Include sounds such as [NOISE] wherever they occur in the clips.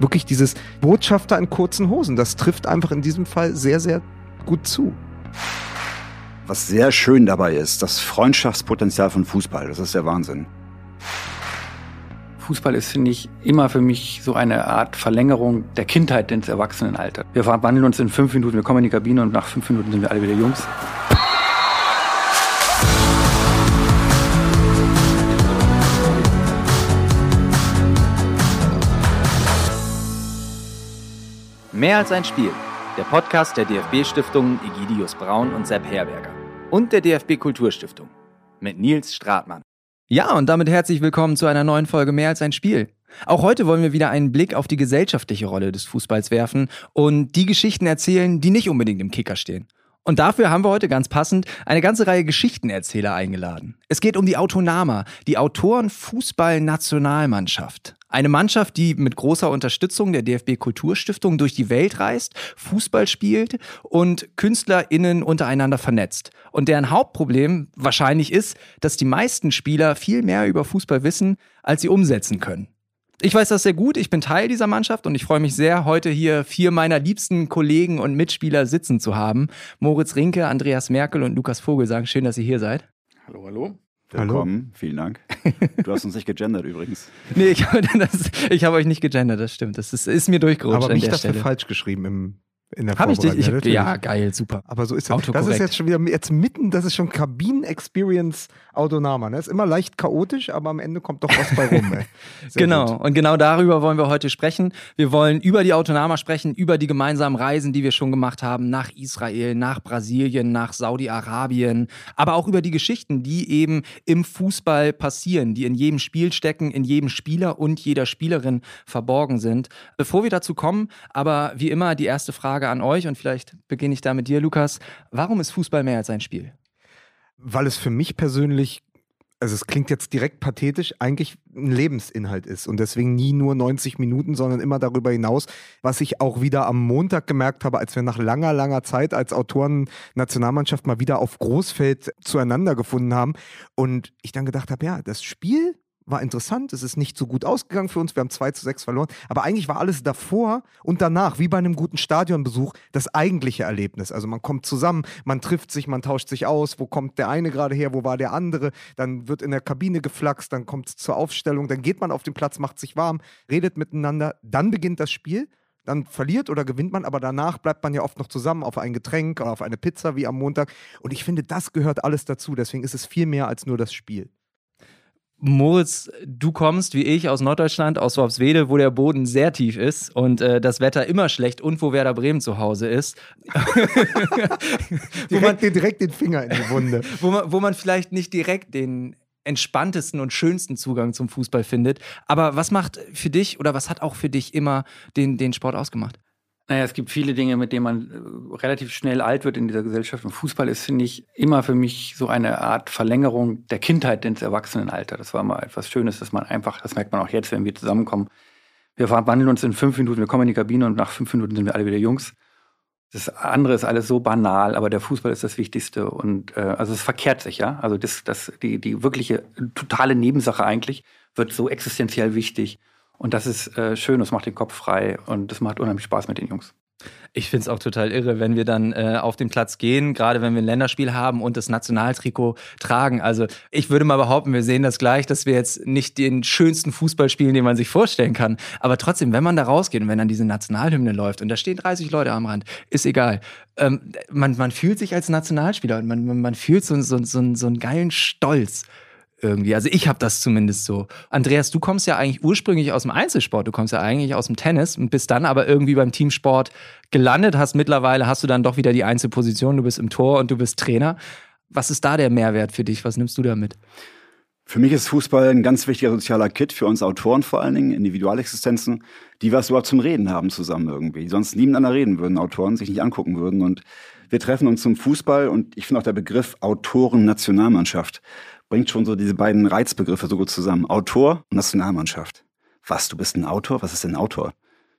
wirklich dieses Botschafter in kurzen Hosen, das trifft einfach in diesem Fall sehr, sehr gut zu. Was sehr schön dabei ist, das Freundschaftspotenzial von Fußball, das ist der Wahnsinn. Fußball ist, finde ich, immer für mich so eine Art Verlängerung der Kindheit ins Erwachsenenalter. Wir verwandeln uns in fünf Minuten, wir kommen in die Kabine und nach fünf Minuten sind wir alle wieder Jungs. Mehr als ein Spiel. Der Podcast der DFB-Stiftungen Egidius Braun und Sepp Herberger. Und der DFB Kulturstiftung. Mit Nils Stratmann. Ja, und damit herzlich willkommen zu einer neuen Folge Mehr als ein Spiel. Auch heute wollen wir wieder einen Blick auf die gesellschaftliche Rolle des Fußballs werfen und die Geschichten erzählen, die nicht unbedingt im Kicker stehen. Und dafür haben wir heute ganz passend eine ganze Reihe Geschichtenerzähler eingeladen. Es geht um die Autonama, die Autoren Fußball-Nationalmannschaft. Eine Mannschaft, die mit großer Unterstützung der DFB Kulturstiftung durch die Welt reist, Fußball spielt und KünstlerInnen untereinander vernetzt. Und deren Hauptproblem wahrscheinlich ist, dass die meisten Spieler viel mehr über Fußball wissen, als sie umsetzen können. Ich weiß das sehr gut. Ich bin Teil dieser Mannschaft und ich freue mich sehr, heute hier vier meiner liebsten Kollegen und Mitspieler sitzen zu haben. Moritz Rinke, Andreas Merkel und Lukas Vogelsang. Schön, dass ihr hier seid. Hallo, hallo. Willkommen, hallo. vielen Dank. Du hast uns nicht gegendert übrigens. [LAUGHS] nee, ich habe [LAUGHS] hab euch nicht gegendert, das stimmt. Das ist, ist mir durchgerutscht. Aber mich dafür falsch geschrieben im in der Habe ich dich? Ich, ja, geil, super. Aber so ist das. Das ist jetzt schon wieder jetzt mitten, das ist schon Kabinen-Experience Autonama. Ne? Ist immer leicht chaotisch, aber am Ende kommt doch was bei rum. [LAUGHS] genau. Gut. Und genau darüber wollen wir heute sprechen. Wir wollen über die Autonama sprechen, über die gemeinsamen Reisen, die wir schon gemacht haben, nach Israel, nach Brasilien, nach Saudi-Arabien, aber auch über die Geschichten, die eben im Fußball passieren, die in jedem Spiel stecken, in jedem Spieler und jeder Spielerin verborgen sind. Bevor wir dazu kommen, aber wie immer die erste Frage Frage an euch und vielleicht beginne ich da mit dir, Lukas. Warum ist Fußball mehr als ein Spiel? Weil es für mich persönlich also es klingt jetzt direkt pathetisch, eigentlich ein Lebensinhalt ist und deswegen nie nur 90 Minuten, sondern immer darüber hinaus, was ich auch wieder am Montag gemerkt habe, als wir nach langer, langer Zeit als Autoren Nationalmannschaft mal wieder auf Großfeld zueinander gefunden haben und ich dann gedacht habe, ja, das Spiel war interessant, es ist nicht so gut ausgegangen für uns, wir haben 2 zu 6 verloren, aber eigentlich war alles davor und danach, wie bei einem guten Stadionbesuch, das eigentliche Erlebnis. Also man kommt zusammen, man trifft sich, man tauscht sich aus, wo kommt der eine gerade her, wo war der andere, dann wird in der Kabine geflaxt, dann kommt es zur Aufstellung, dann geht man auf den Platz, macht sich warm, redet miteinander, dann beginnt das Spiel dann verliert oder gewinnt man, aber danach bleibt man ja oft noch zusammen auf ein Getränk oder auf eine Pizza wie am Montag. Und ich finde, das gehört alles dazu. Deswegen ist es viel mehr als nur das Spiel. Moritz, du kommst wie ich aus Norddeutschland, aus Worpswede, wo der Boden sehr tief ist und äh, das Wetter immer schlecht und wo Werder Bremen zu Hause ist. [LAUGHS] direkt, man, direkt den Finger in die Wunde. [LAUGHS] wo, man, wo man vielleicht nicht direkt den entspanntesten und schönsten Zugang zum Fußball findet. Aber was macht für dich oder was hat auch für dich immer den, den Sport ausgemacht? Naja, es gibt viele Dinge, mit denen man äh, relativ schnell alt wird in dieser Gesellschaft. Und Fußball ist, finde ich, immer für mich so eine Art Verlängerung der Kindheit ins Erwachsenenalter. Das war mal etwas Schönes, dass man einfach, das merkt man auch jetzt, wenn wir zusammenkommen. Wir verwandeln uns in fünf Minuten, wir kommen in die Kabine und nach fünf Minuten sind wir alle wieder Jungs. Das andere ist alles so banal, aber der Fußball ist das Wichtigste. Und äh, also es verkehrt sich, ja. Also das, das, die, die wirkliche totale Nebensache eigentlich wird so existenziell wichtig. Und das ist äh, schön, das macht den Kopf frei und das macht unheimlich Spaß mit den Jungs. Ich finde es auch total irre, wenn wir dann äh, auf den Platz gehen, gerade wenn wir ein Länderspiel haben und das Nationaltrikot tragen. Also ich würde mal behaupten, wir sehen das gleich, dass wir jetzt nicht den schönsten Fußball spielen, den man sich vorstellen kann. Aber trotzdem, wenn man da rausgeht und wenn dann diese Nationalhymne läuft und da stehen 30 Leute am Rand, ist egal. Ähm, man, man fühlt sich als Nationalspieler und man, man fühlt so, so, so, so einen geilen Stolz irgendwie. Also ich habe das zumindest so. Andreas, du kommst ja eigentlich ursprünglich aus dem Einzelsport, du kommst ja eigentlich aus dem Tennis und bist dann aber irgendwie beim Teamsport gelandet, hast mittlerweile hast du dann doch wieder die Einzelposition, du bist im Tor und du bist Trainer. Was ist da der Mehrwert für dich? Was nimmst du damit? Für mich ist Fußball ein ganz wichtiger sozialer Kit, für uns Autoren vor allen Dingen, Individualexistenzen, die was überhaupt zum Reden haben zusammen irgendwie. Sonst nie miteinander reden würden, Autoren sich nicht angucken würden. Und wir treffen uns zum Fußball und ich finde auch der Begriff Autoren-Nationalmannschaft bringt schon so diese beiden Reizbegriffe so gut zusammen. Autor und Nationalmannschaft. Was, du bist ein Autor? Was ist denn ein Autor?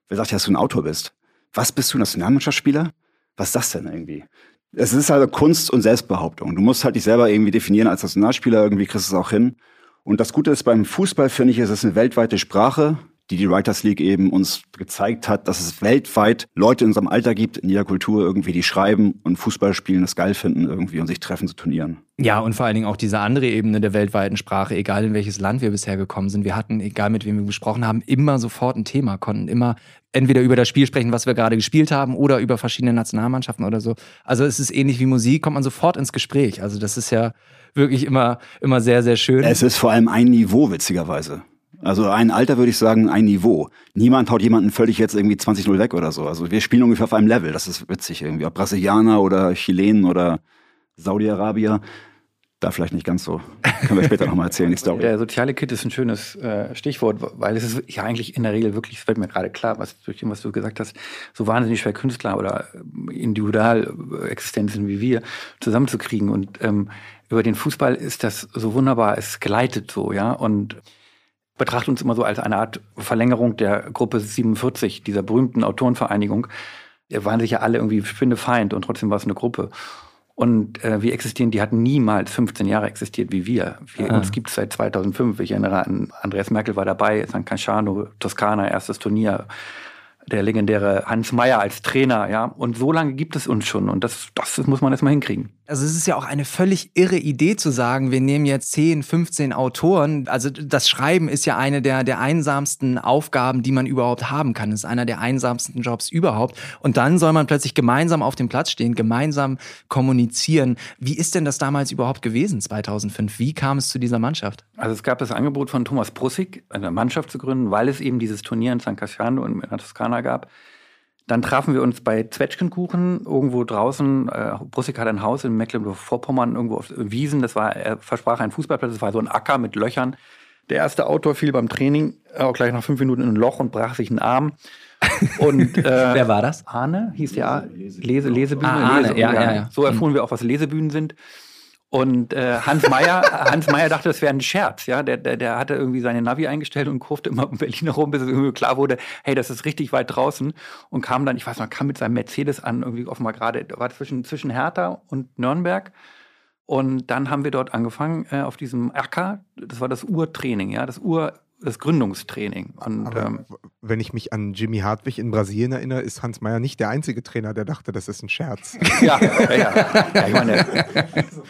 Wer sagt dass du ein Autor bist? Was bist du, Nationalmannschaftsspieler? Was ist das denn irgendwie? Es ist halt Kunst und Selbstbehauptung. Du musst halt dich selber irgendwie definieren als Nationalspieler, irgendwie kriegst du es auch hin. Und das Gute ist beim Fußball, finde ich, ist es eine weltweite Sprache, die die Writers League eben uns gezeigt hat, dass es weltweit Leute in unserem Alter gibt, in jeder Kultur irgendwie, die schreiben und Fußball spielen, das geil finden irgendwie und sich treffen zu Turnieren. Ja, und vor allen Dingen auch diese andere Ebene der weltweiten Sprache, egal in welches Land wir bisher gekommen sind. Wir hatten, egal mit wem wir gesprochen haben, immer sofort ein Thema, konnten immer entweder über das Spiel sprechen, was wir gerade gespielt haben, oder über verschiedene Nationalmannschaften oder so. Also es ist ähnlich wie Musik, kommt man sofort ins Gespräch. Also das ist ja wirklich immer, immer sehr, sehr schön. Es ist vor allem ein Niveau, witzigerweise. Also ein Alter würde ich sagen, ein Niveau. Niemand haut jemanden völlig jetzt irgendwie 20-0 weg oder so. Also wir spielen ungefähr auf einem Level. Das ist witzig irgendwie. Ob Brasilianer oder Chilenen oder Saudi-Arabier. Da vielleicht nicht ganz so. Können wir später nochmal erzählen, die [LAUGHS] Story. Der soziale Kit ist ein schönes äh, Stichwort, weil es ist ja eigentlich in der Regel wirklich, es wird mir gerade klar, was durch dem, was du gesagt hast, so wahnsinnig schwer Künstler oder Individualexistenzen wie wir zusammenzukriegen. Und ähm, über den Fußball ist das so wunderbar, es gleitet so, ja. Und betrachte uns immer so als eine Art Verlängerung der Gruppe 47, dieser berühmten Autorenvereinigung. Wir waren sich ja alle irgendwie Feind und trotzdem war es eine Gruppe. Und äh, wir existieren, die hatten niemals 15 Jahre existiert wie wir. wir ah. Uns gibt es seit 2005. Ich erinnere an Andreas Merkel war dabei, San Casciano, Toskana, erstes Turnier der legendäre Hans Meyer als Trainer, ja. Und so lange gibt es uns schon. Und das, das muss man erstmal hinkriegen. Also es ist ja auch eine völlig irre Idee zu sagen, wir nehmen jetzt 10, 15 Autoren. Also das Schreiben ist ja eine der, der einsamsten Aufgaben, die man überhaupt haben kann. Es ist einer der einsamsten Jobs überhaupt. Und dann soll man plötzlich gemeinsam auf dem Platz stehen, gemeinsam kommunizieren. Wie ist denn das damals überhaupt gewesen, 2005? Wie kam es zu dieser Mannschaft? Also es gab das Angebot von Thomas Brussig, eine Mannschaft zu gründen, weil es eben dieses Turnier in San Casciano in der Toskana gab. Dann trafen wir uns bei Zwetschgenkuchen irgendwo draußen. Äh, Brussig hat ein Haus in Mecklenburg-Vorpommern, irgendwo auf Wiesen. Das war, er versprach einen Fußballplatz. Das war so ein Acker mit Löchern. Der erste Autor fiel beim Training äh, auch gleich nach fünf Minuten in ein Loch und brach sich einen Arm. Und, [LAUGHS] äh, Wer war das? Arne hieß der Lese, Lesebühne. Ah, Lese, ja, ja, ja. So erfuhren wir auch, was Lesebühnen sind. Und äh, Hans Meyer, [LAUGHS] Hans Meyer dachte, das wäre ein Scherz, ja. Der, der, der hatte irgendwie seine Navi eingestellt und kurfte immer um Berlin herum, bis es irgendwie klar wurde, hey, das ist richtig weit draußen. Und kam dann, ich weiß noch, kam mit seinem Mercedes an, irgendwie offenbar gerade, war zwischen, zwischen Hertha und Nürnberg. Und dann haben wir dort angefangen äh, auf diesem Acker. Das war das Urtraining, ja, das Ur das Gründungstraining. Und, ähm, wenn ich mich an Jimmy Hartwig in Brasilien erinnere, ist Hans Meyer nicht der einzige Trainer, der dachte, das ist ein Scherz. [LAUGHS] ja, ja, ja. ich meine,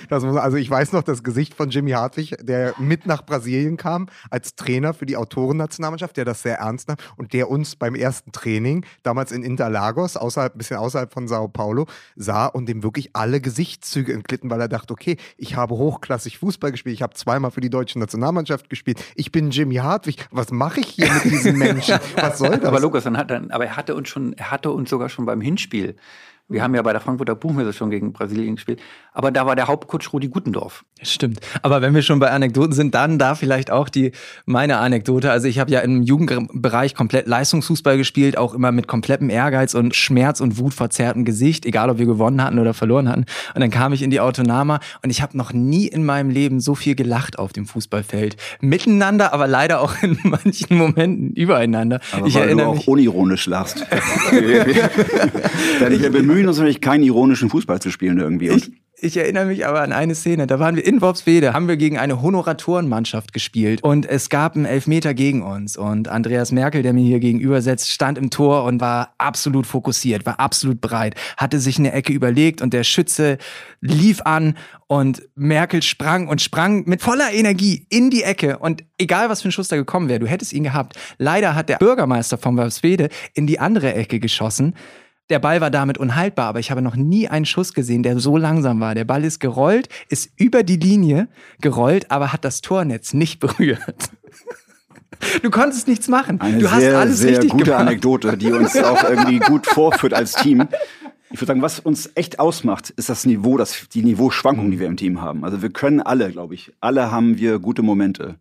das muss, also ich weiß noch das Gesicht von Jimmy Hartwig, der mit nach Brasilien kam als Trainer für die Autorennationalmannschaft, der das sehr ernst nahm und der uns beim ersten Training damals in Interlagos, außerhalb, bisschen außerhalb von Sao Paulo, sah und dem wirklich alle Gesichtszüge entglitten, weil er dachte, okay, ich habe hochklassig Fußball gespielt, ich habe zweimal für die deutsche Nationalmannschaft gespielt, ich bin Jimmy Hartwig Hartwig, was mache ich hier mit diesen Menschen? [LAUGHS] Was soll das? Aber Lukas, dann hat dann, aber er hatte uns schon, er hatte uns sogar schon beim Hinspiel wir haben ja bei der Frankfurter Buchmesse schon gegen Brasilien gespielt. Aber da war der Hauptcoach Rudi Gutendorf. Stimmt. Aber wenn wir schon bei Anekdoten sind, dann da vielleicht auch die meine Anekdote. Also ich habe ja im Jugendbereich komplett Leistungsfußball gespielt, auch immer mit komplettem Ehrgeiz und Schmerz und Wut verzerrtem Gesicht, egal ob wir gewonnen hatten oder verloren hatten. Und dann kam ich in die Autonama und ich habe noch nie in meinem Leben so viel gelacht auf dem Fußballfeld. Miteinander, aber leider auch in [LAUGHS] manchen Momenten übereinander. Aber ich weil erinnere du auch mich, unironisch lachst. [LAUGHS] Denn wir bemühen uns natürlich keinen ironischen Fußball zu spielen irgendwie. Ich, ich erinnere mich aber an eine Szene. Da waren wir in Worpswede, haben wir gegen eine Honoratorenmannschaft gespielt und es gab einen Elfmeter gegen uns. Und Andreas Merkel, der mir hier gegenüber sitzt, stand im Tor und war absolut fokussiert, war absolut bereit, hatte sich eine Ecke überlegt und der Schütze lief an und Merkel sprang und sprang mit voller Energie in die Ecke und egal was für ein Schuss da gekommen wäre, du hättest ihn gehabt. Leider hat der Bürgermeister von Worpswede in die andere Ecke geschossen der Ball war damit unhaltbar, aber ich habe noch nie einen Schuss gesehen, der so langsam war. Der Ball ist gerollt, ist über die Linie gerollt, aber hat das Tornetz nicht [LAUGHS] berührt. Du konntest nichts machen. Eine du sehr, hast alles sehr richtig gute gemacht. Anekdote, die uns auch irgendwie gut vorführt als Team. Ich würde sagen, was uns echt ausmacht, ist das Niveau, das, die Niveauschwankung, die wir im Team haben. Also wir können alle, glaube ich, alle haben wir gute Momente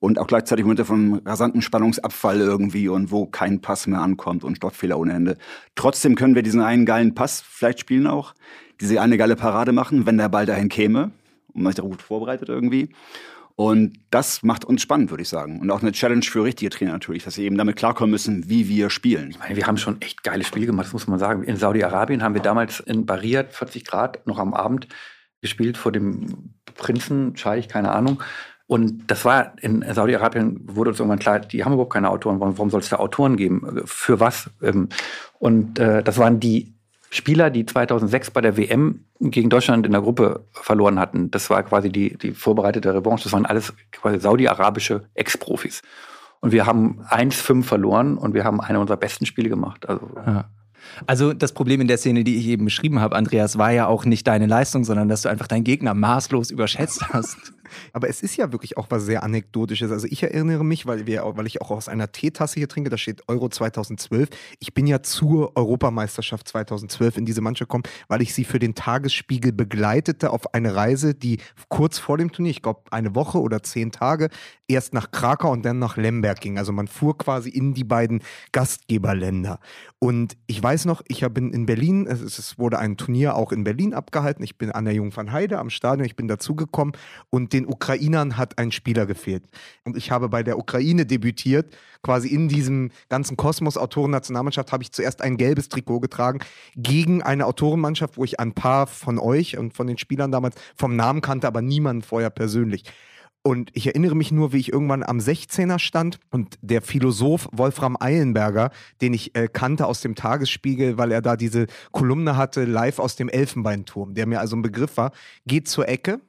und auch gleichzeitig Momente von rasanten Spannungsabfall irgendwie und wo kein Pass mehr ankommt und Stoppfehler ohne Ende. Trotzdem können wir diesen einen geilen Pass vielleicht spielen auch, diese eine geile Parade machen, wenn der Ball dahin käme und man sich da gut vorbereitet irgendwie. Und das macht uns spannend, würde ich sagen. Und auch eine Challenge für richtige Trainer natürlich, dass sie eben damit klarkommen müssen, wie wir spielen. Ich meine, wir haben schon echt geile Spiele gemacht, das muss man sagen. In Saudi-Arabien haben wir damals in Bariat 40 Grad noch am Abend gespielt vor dem Prinzen, Scheich, keine Ahnung Und das war in Saudi-Arabien, wurde uns irgendwann klar, die haben überhaupt keine Autoren. Warum, warum soll es da Autoren geben? Für was? Ähm, und äh, das waren die Spieler, die 2006 bei der WM gegen Deutschland in der Gruppe verloren hatten. Das war quasi die, die vorbereitete Revanche. Das waren alles quasi saudi-arabische Ex-Profis. Und wir haben 1-5 verloren und wir haben eine unserer besten Spiele gemacht. Also, ja. Also das Problem in der Szene, die ich eben beschrieben habe, Andreas, war ja auch nicht deine Leistung, sondern dass du einfach deinen Gegner maßlos überschätzt hast. Aber es ist ja wirklich auch was sehr Anekdotisches. Also ich erinnere mich, weil, wir, weil ich auch aus einer Teetasse hier trinke, da steht Euro 2012. Ich bin ja zur Europameisterschaft 2012 in diese Mannschaft gekommen, weil ich sie für den Tagesspiegel begleitete auf eine Reise, die kurz vor dem Turnier, ich glaube eine Woche oder zehn Tage, erst nach Krakau und dann nach Lemberg ging. Also man fuhr quasi in die beiden Gastgeberländer. Und ich weiß noch, ich bin in Berlin, es wurde ein Turnier auch in Berlin abgehalten. Ich bin an der Jungfernheide am Stadion, ich bin dazugekommen und den Ukrainern hat ein Spieler gefehlt. Und ich habe bei der Ukraine debütiert. Quasi in diesem ganzen Kosmos Autoren-Nationalmannschaft habe ich zuerst ein gelbes Trikot getragen gegen eine Autorenmannschaft, wo ich ein paar von euch und von den Spielern damals vom Namen kannte, aber niemanden vorher persönlich. Und ich erinnere mich nur, wie ich irgendwann am 16er stand und der Philosoph Wolfram Eilenberger, den ich äh, kannte aus dem Tagesspiegel, weil er da diese Kolumne hatte, live aus dem Elfenbeinturm, der mir also ein Begriff war, geht zur Ecke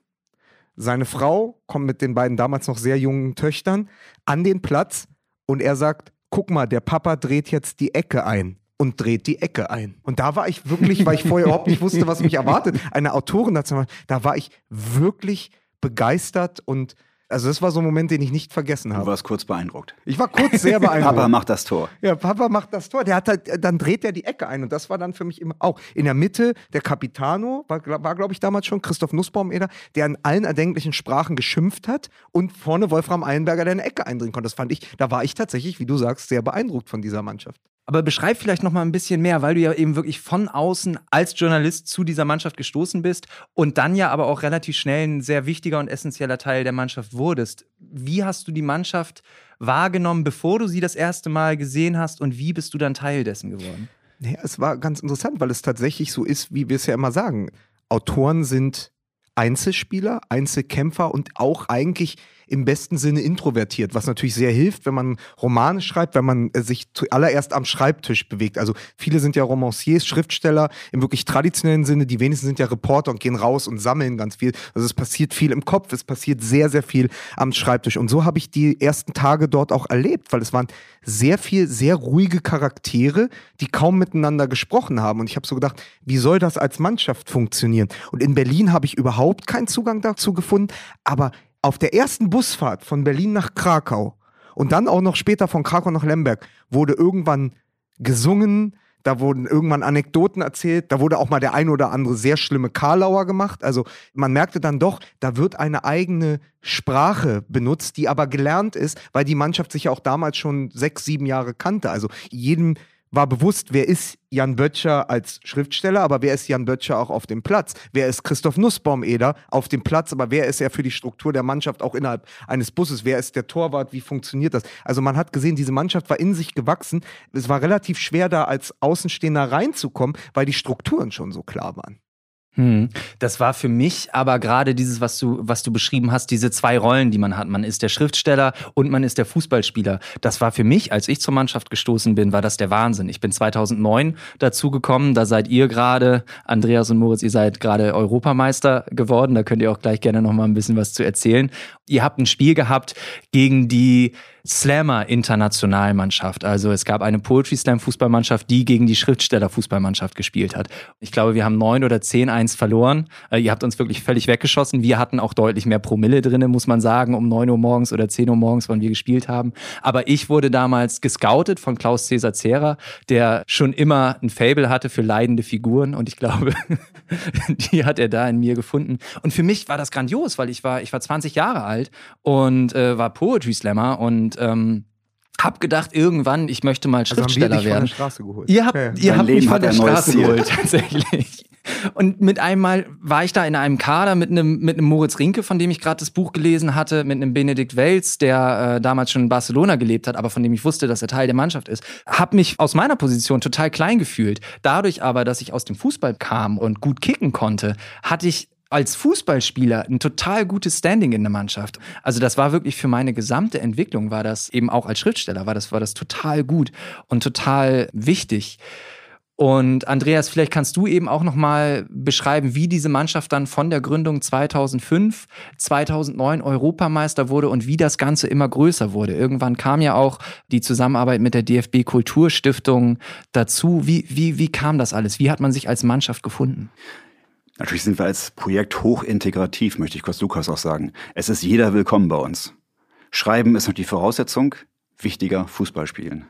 seine Frau kommt mit den beiden damals noch sehr jungen Töchtern an den Platz und er sagt, guck mal, der Papa dreht jetzt die Ecke ein und dreht die Ecke ein. Und da war ich wirklich, weil ich vorher überhaupt nicht wusste, was mich erwartet, eine Autorin dazu, da war ich wirklich begeistert und also das war so ein Moment, den ich nicht vergessen habe. Du warst kurz beeindruckt. Ich war kurz sehr [LAUGHS] beeindruckt. Papa macht das Tor. Ja, Papa macht das Tor. Der hat halt, dann dreht er die Ecke ein und das war dann für mich immer auch in der Mitte der Capitano war, war glaube ich damals schon Christoph Nussbaum-Eder, der in allen erdenklichen Sprachen geschimpft hat und vorne Wolfram Eilenberger, der eine Ecke eindringen konnte. Das fand ich, da war ich tatsächlich, wie du sagst, sehr beeindruckt von dieser Mannschaft. Aber beschreib vielleicht noch mal ein bisschen mehr, weil du ja eben wirklich von außen als Journalist zu dieser Mannschaft gestoßen bist und dann ja aber auch relativ schnell ein sehr wichtiger und essentieller Teil der Mannschaft wurdest. Wie hast du die Mannschaft wahrgenommen, bevor du sie das erste Mal gesehen hast und wie bist du dann Teil dessen geworden? Naja, es war ganz interessant, weil es tatsächlich so ist, wie wir es ja immer sagen. Autoren sind Einzelspieler, Einzelkämpfer und auch eigentlich im besten Sinne introvertiert, was natürlich sehr hilft, wenn man Romane schreibt, wenn man äh, sich zuallererst am Schreibtisch bewegt. Also viele sind ja Romanciers, Schriftsteller im wirklich traditionellen Sinne, die wenigsten sind ja Reporter und gehen raus und sammeln ganz viel. Also es passiert viel im Kopf, es passiert sehr, sehr viel am Schreibtisch. Und so habe ich die ersten Tage dort auch erlebt, weil es waren sehr viel, sehr ruhige Charaktere, die kaum miteinander gesprochen haben. Und ich habe so gedacht, wie soll das als Mannschaft funktionieren? Und in Berlin habe ich überhaupt keinen Zugang dazu gefunden, aber auf der ersten Busfahrt von Berlin nach Krakau und dann auch noch später von Krakau nach Lemberg wurde irgendwann gesungen, da wurden irgendwann Anekdoten erzählt, da wurde auch mal der ein oder andere sehr schlimme Karlauer gemacht. Also man merkte dann doch, da wird eine eigene Sprache benutzt, die aber gelernt ist, weil die Mannschaft sich ja auch damals schon sechs, sieben Jahre kannte. Also jedem war bewusst, wer ist Jan Böttcher als Schriftsteller, aber wer ist Jan Böttcher auch auf dem Platz? Wer ist Christoph Nussbaum-Eder auf dem Platz, aber wer ist er für die Struktur der Mannschaft auch innerhalb eines Busses? Wer ist der Torwart? Wie funktioniert das? Also man hat gesehen, diese Mannschaft war in sich gewachsen. Es war relativ schwer da als Außenstehender reinzukommen, weil die Strukturen schon so klar waren. Hm. Das war für mich aber gerade dieses, was du, was du beschrieben hast, diese zwei Rollen, die man hat. Man ist der Schriftsteller und man ist der Fußballspieler. Das war für mich, als ich zur Mannschaft gestoßen bin, war das der Wahnsinn. Ich bin 2009 dazu gekommen. Da seid ihr gerade, Andreas und Moritz, ihr seid gerade Europameister geworden. Da könnt ihr auch gleich gerne noch mal ein bisschen was zu erzählen. Ihr habt ein Spiel gehabt gegen die Slammer-Internationalmannschaft. Also es gab eine Poetry Slam-Fußballmannschaft, die gegen die Schriftsteller-Fußballmannschaft gespielt hat. Ich glaube, wir haben neun oder zehn eins verloren. Äh, ihr habt uns wirklich völlig weggeschossen. Wir hatten auch deutlich mehr Promille drinne, muss man sagen, um neun Uhr morgens oder zehn Uhr morgens, wann wir gespielt haben. Aber ich wurde damals gescoutet von Klaus Cäsar Zera, der schon immer ein Fable hatte für leidende Figuren und ich glaube, [LAUGHS] die hat er da in mir gefunden. Und für mich war das grandios, weil ich war, ich war 20 Jahre alt und äh, war Poetry Slammer und ähm, hab gedacht, irgendwann, ich möchte mal Schriftsteller also haben wir werden. Von der Straße geholt. Ihr habt, okay. ihr habt mich von der Straße geholt, [LAUGHS] tatsächlich. Und mit einmal war ich da in einem Kader mit einem, mit einem Moritz Rinke, von dem ich gerade das Buch gelesen hatte, mit einem Benedikt Welz, der äh, damals schon in Barcelona gelebt hat, aber von dem ich wusste, dass er Teil der Mannschaft ist. Hab mich aus meiner Position total klein gefühlt. Dadurch aber, dass ich aus dem Fußball kam und gut kicken konnte, hatte ich als Fußballspieler ein total gutes Standing in der Mannschaft. Also das war wirklich für meine gesamte Entwicklung, war das eben auch als Schriftsteller, war das, war das total gut und total wichtig. Und Andreas, vielleicht kannst du eben auch noch mal beschreiben, wie diese Mannschaft dann von der Gründung 2005, 2009 Europameister wurde und wie das Ganze immer größer wurde. Irgendwann kam ja auch die Zusammenarbeit mit der DFB Kulturstiftung dazu. Wie, wie, wie kam das alles? Wie hat man sich als Mannschaft gefunden? Natürlich sind wir als Projekt hochintegrativ, möchte ich kurz Lukas auch sagen. Es ist jeder willkommen bei uns. Schreiben ist noch die Voraussetzung, wichtiger Fußball spielen.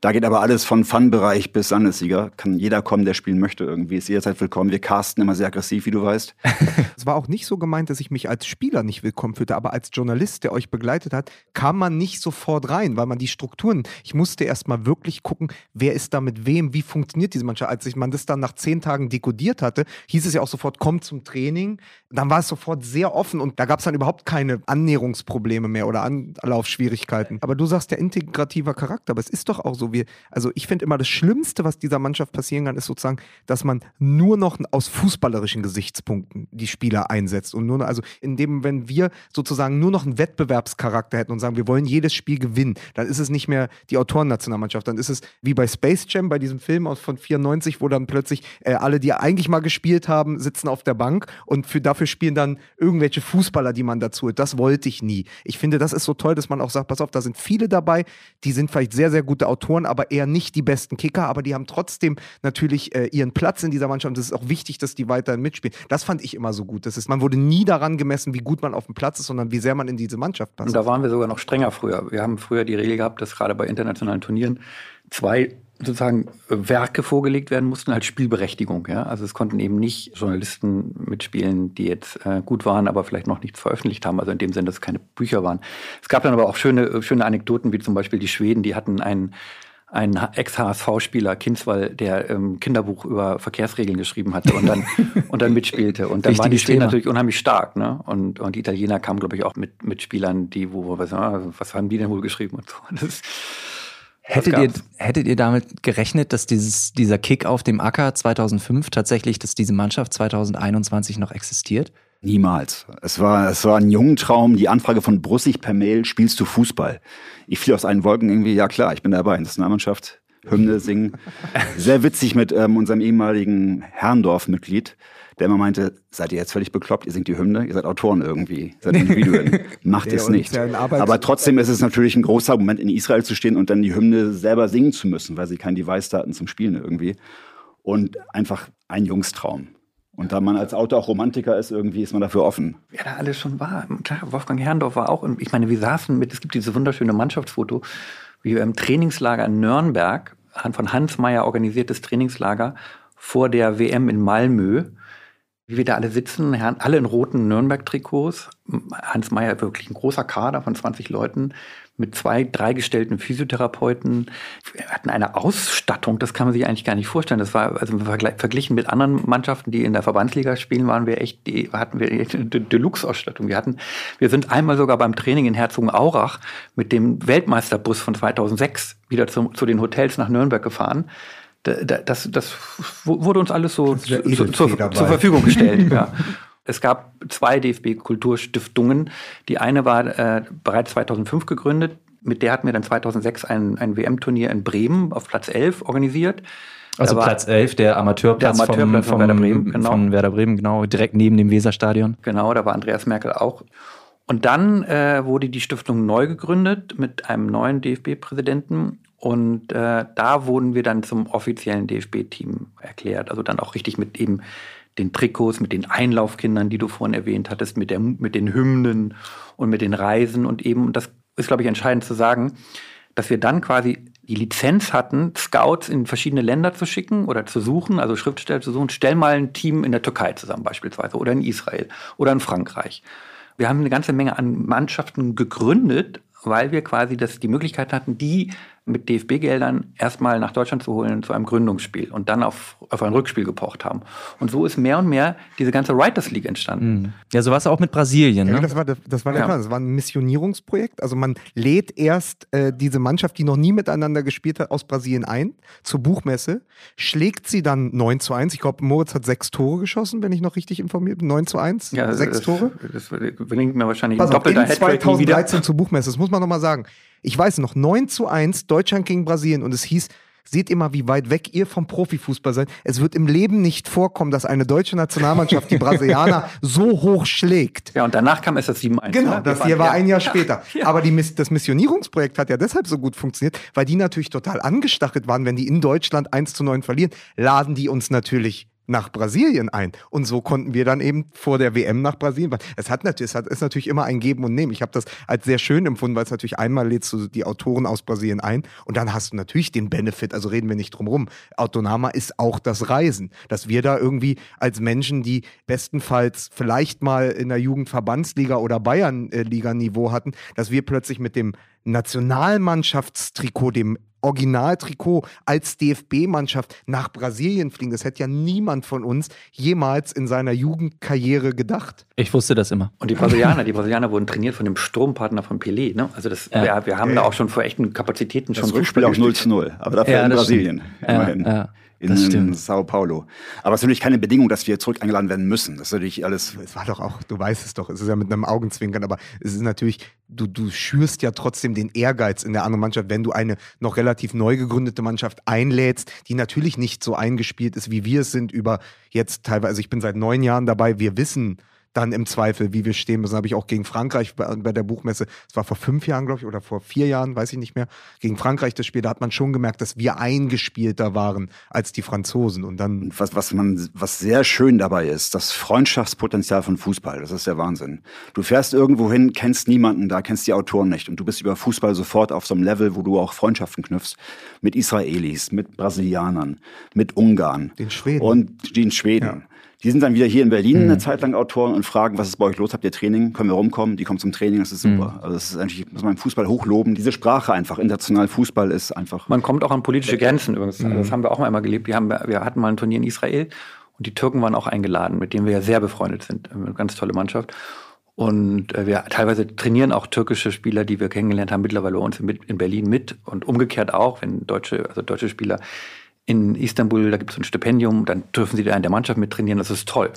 Da geht aber alles von Fun-Bereich bis Landessieger. Kann jeder kommen, der spielen möchte irgendwie. Ist jederzeit willkommen. Wir casten immer sehr aggressiv, wie du weißt. [LAUGHS] es war auch nicht so gemeint, dass ich mich als Spieler nicht willkommen fühlte, aber als Journalist, der euch begleitet hat, kam man nicht sofort rein, weil man die Strukturen, ich musste erst mal wirklich gucken, wer ist da mit wem, wie funktioniert diese Mannschaft. Als ich man das dann nach zehn Tagen dekodiert hatte, hieß es ja auch sofort, kommt zum Training. Dann war es sofort sehr offen und da gab es dann überhaupt keine Annäherungsprobleme mehr oder Anlaufschwierigkeiten. Aber du sagst ja integrativer Charakter, aber es ist doch auch so, wir, also ich finde immer das Schlimmste, was dieser Mannschaft passieren kann, ist sozusagen, dass man nur noch aus fußballerischen Gesichtspunkten die Spieler einsetzt und nur also in dem, wenn wir sozusagen nur noch einen Wettbewerbscharakter hätten und sagen, wir wollen jedes Spiel gewinnen, dann ist es nicht mehr die Autorennationalmannschaft, dann ist es wie bei Space Jam, bei diesem Film von 94, wo dann plötzlich äh, alle, die eigentlich mal gespielt haben, sitzen auf der Bank und für, dafür spielen dann irgendwelche Fußballer, die man dazu hat. Das wollte ich nie. Ich finde, das ist so toll, dass man auch sagt, pass auf, da sind viele dabei, die sind vielleicht sehr, sehr gute Autoren, Autoren, aber eher nicht die besten Kicker, aber die haben trotzdem natürlich äh, ihren Platz in dieser Mannschaft und es ist auch wichtig, dass die weiterhin mitspielen. Das fand ich immer so gut. Das ist, man wurde nie daran gemessen, wie gut man auf dem Platz ist, sondern wie sehr man in diese Mannschaft passt. Und da waren wir sogar noch strenger früher. Wir haben früher die Regel gehabt, dass gerade bei internationalen Turnieren zwei sozusagen Werke vorgelegt werden mussten als Spielberechtigung. Ja? Also es konnten eben nicht Journalisten mitspielen, die jetzt äh, gut waren, aber vielleicht noch nichts veröffentlicht haben. Also in dem Sinne, dass es keine Bücher waren. Es gab dann aber auch schöne, schöne Anekdoten, wie zum Beispiel die Schweden, die hatten einen ein Ex-HSV-Spieler, Kinzwall, der ähm, Kinderbuch über Verkehrsregeln geschrieben hatte und dann, [LAUGHS] und dann mitspielte. Und dann waren die Schweden natürlich unheimlich stark. Ne? Und, und die Italiener kamen, glaube ich, auch mit, mit Spielern, die, wo sagen, ah, was haben die denn wohl geschrieben und so. Das, hättet, ihr, hättet ihr damit gerechnet, dass dieses, dieser Kick auf dem Acker 2005 tatsächlich, dass diese Mannschaft 2021 noch existiert? Niemals. Es war, es war ein Jungtraum, die Anfrage von Brussig per Mail, spielst du Fußball? Ich fiel aus allen Wolken irgendwie, ja klar, ich bin dabei, Nationalmannschaft, Hymne singen. [LAUGHS] Sehr witzig mit ähm, unserem ehemaligen Herrndorf-Mitglied, der immer meinte, seid ihr jetzt völlig bekloppt, ihr singt die Hymne, ihr seid Autoren irgendwie, seid Individuen, [LAUGHS] macht es nicht. Aber trotzdem ist es natürlich ein großer Moment, in Israel zu stehen und dann die Hymne selber singen zu müssen, weil sie kein Device hatten zum Spielen irgendwie. Und einfach ein Jungstraum. Und da man als Autor auch Romantiker ist, irgendwie ist man dafür offen. Ja, da alles schon war. Klar, Wolfgang Herrndorf war auch. Ich meine, wir saßen mit, es gibt dieses wunderschöne Mannschaftsfoto, wie wir im Trainingslager in Nürnberg, von Hans Meyer organisiertes Trainingslager vor der WM in Malmö, wie wir da alle sitzen, alle in roten Nürnberg-Trikots. Hans Meyer wirklich ein großer Kader von 20 Leuten mit zwei, drei gestellten Physiotherapeuten. Wir hatten eine Ausstattung, das kann man sich eigentlich gar nicht vorstellen. Das war, also verglichen mit anderen Mannschaften, die in der Verbandsliga spielen, waren wir echt, die, hatten wir eine Deluxe-Ausstattung. Wir hatten, wir sind einmal sogar beim Training in Herzogenaurach mit dem Weltmeisterbus von 2006 wieder zu, zu den Hotels nach Nürnberg gefahren das, das wurde uns alles so zu, zur, zur Verfügung gestellt. [LAUGHS] ja. Es gab zwei DFB-Kulturstiftungen. Die eine war äh, bereits 2005 gegründet. Mit der hatten wir dann 2006 ein, ein WM-Turnier in Bremen auf Platz 11 organisiert. Also Platz 11, der Amateurplatz, der Amateurplatz vom, vom, von, Werder Bremen, genau. von Werder Bremen, genau, direkt neben dem Weserstadion. Genau, da war Andreas Merkel auch. Und dann äh, wurde die Stiftung neu gegründet mit einem neuen DFB-Präsidenten. Und äh, da wurden wir dann zum offiziellen DFB-Team erklärt. Also dann auch richtig mit eben den Trikots, mit den Einlaufkindern, die du vorhin erwähnt hattest, mit, der, mit den Hymnen und mit den Reisen und eben, und das ist, glaube ich, entscheidend zu sagen, dass wir dann quasi die Lizenz hatten, Scouts in verschiedene Länder zu schicken oder zu suchen, also Schriftsteller zu suchen. Stell mal ein Team in der Türkei zusammen beispielsweise oder in Israel oder in Frankreich. Wir haben eine ganze Menge an Mannschaften gegründet, weil wir quasi das, die Möglichkeit hatten, die mit DFB-Geldern erstmal nach Deutschland zu holen zu einem Gründungsspiel und dann auf, auf ein Rückspiel gepocht haben. Und so ist mehr und mehr diese ganze Writers League entstanden. Mhm. Ja, so war es auch mit Brasilien. Ne? Ja, das war, der, das war der ja. Plan. Das war ein Missionierungsprojekt. Also man lädt erst äh, diese Mannschaft, die noch nie miteinander gespielt hat, aus Brasilien ein zur Buchmesse, schlägt sie dann 9 zu 1. Ich glaube, Moritz hat sechs Tore geschossen, wenn ich noch richtig informiert bin. 9 zu 1? Ja, sechs das, Tore? Das gelingt mir wahrscheinlich Pass ein doppelter auf, 2013 zur Buchmesse, das muss man nochmal sagen. Ich weiß noch, 9 zu 1, Deutschland gegen Brasilien und es hieß, seht immer, wie weit weg ihr vom Profifußball seid. Es wird im Leben nicht vorkommen, dass eine deutsche Nationalmannschaft die [LAUGHS] Brasilianer so hoch schlägt. Ja, und danach kam es das 7-1. Genau, ne? das hier war ein Jahr später. [LAUGHS] Ja. Aber die, das Missionierungsprojekt hat ja deshalb so gut funktioniert, weil die natürlich total angestachelt waren, wenn die in Deutschland 1 zu 9 verlieren, laden die uns natürlich nach Brasilien ein. Und so konnten wir dann eben vor der WM nach Brasilien. Es hat natürlich, es hat, ist natürlich immer ein Geben und Nehmen. Ich habe das als sehr schön empfunden, weil es natürlich einmal lädst du die Autoren aus Brasilien ein und dann hast du natürlich den Benefit, also reden wir nicht drum rum. Autonama ist auch das Reisen, dass wir da irgendwie als Menschen, die bestenfalls vielleicht mal in der Jugendverbandsliga oder Bayernliga-Niveau hatten, dass wir plötzlich mit dem Nationalmannschaftstrikot, dem Originaltrikot als DFB-Mannschaft nach Brasilien fliegen. Das hätte ja niemand von uns jemals in seiner Jugendkarriere gedacht. Ich wusste das immer. Und die Brasilianer, die Brasilianer wurden trainiert von dem Strompartner von Pelé. Ne? Also das, ja. wir, wir, haben ja. da auch schon vor echten Kapazitäten das schon Rückspiel auch 0 zu 0, aber dafür ja, in Brasilien. Immerhin. Ja, in, Sao Paulo. Aber es ist natürlich keine Bedingung, dass wir zurück eingeladen werden müssen. Das ist natürlich alles. Es war doch auch, du weißt es doch, es ist ja mit einem Augenzwinkern, aber es ist natürlich, du, du schürst ja trotzdem den Ehrgeiz in der anderen Mannschaft, wenn du eine noch relativ neu gegründete Mannschaft einlädst, die natürlich nicht so eingespielt ist, wie wir es sind über jetzt teilweise, also ich bin seit neun Jahren dabei, wir wissen, dann im Zweifel, wie wir stehen müssen. Habe ich auch gegen Frankreich bei, bei der Buchmesse, es war vor fünf Jahren, glaube ich, oder vor vier Jahren, weiß ich nicht mehr, gegen Frankreich das Spiel, da hat man schon gemerkt, dass wir eingespielter waren als die Franzosen. Und dann. Was, was man, was sehr schön dabei ist, das Freundschaftspotenzial von Fußball, das ist der Wahnsinn. Du fährst irgendwo hin, kennst niemanden da, kennst die Autoren nicht und du bist über Fußball sofort auf so einem Level, wo du auch Freundschaften knüpfst mit Israelis, mit Brasilianern, mit Ungarn. Den Schweden. Und den Schweden. Ja. Die sind dann wieder hier in Berlin mhm. eine Zeit lang Autoren und fragen, was ist bei euch los? Habt ihr Training? Können wir rumkommen? Die kommen zum Training, das ist super. Mhm. Also das ist eigentlich, muss man im Fußball hochloben. Diese Sprache einfach, international Fußball ist einfach. Man kommt auch an politische Grenzen übrigens. Mhm. Das haben wir auch mal einmal gelebt. Wir, haben, wir hatten mal ein Turnier in Israel und die Türken waren auch eingeladen, mit denen wir ja sehr befreundet sind. Eine ganz tolle Mannschaft. Und äh, wir teilweise trainieren auch türkische Spieler, die wir kennengelernt haben, mittlerweile bei uns in Berlin mit und umgekehrt auch, wenn deutsche, also deutsche Spieler in Istanbul, da gibt es ein Stipendium, dann dürfen sie da in der Mannschaft mit trainieren, das ist toll.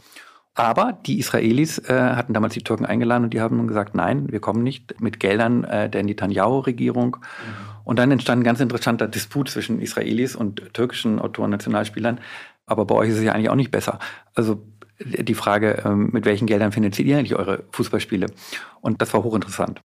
Aber die Israelis äh, hatten damals die Türken eingeladen und die haben gesagt, nein, wir kommen nicht mit Geldern äh, der Netanyahu-Regierung. Mhm. Und dann entstand ein ganz interessanter Disput zwischen Israelis und türkischen Autoren, Nationalspielern. Aber bei euch ist es ja eigentlich auch nicht besser. Also die Frage, ähm, mit welchen Geldern finanziert ihr eigentlich eure Fußballspiele? Und das war hochinteressant.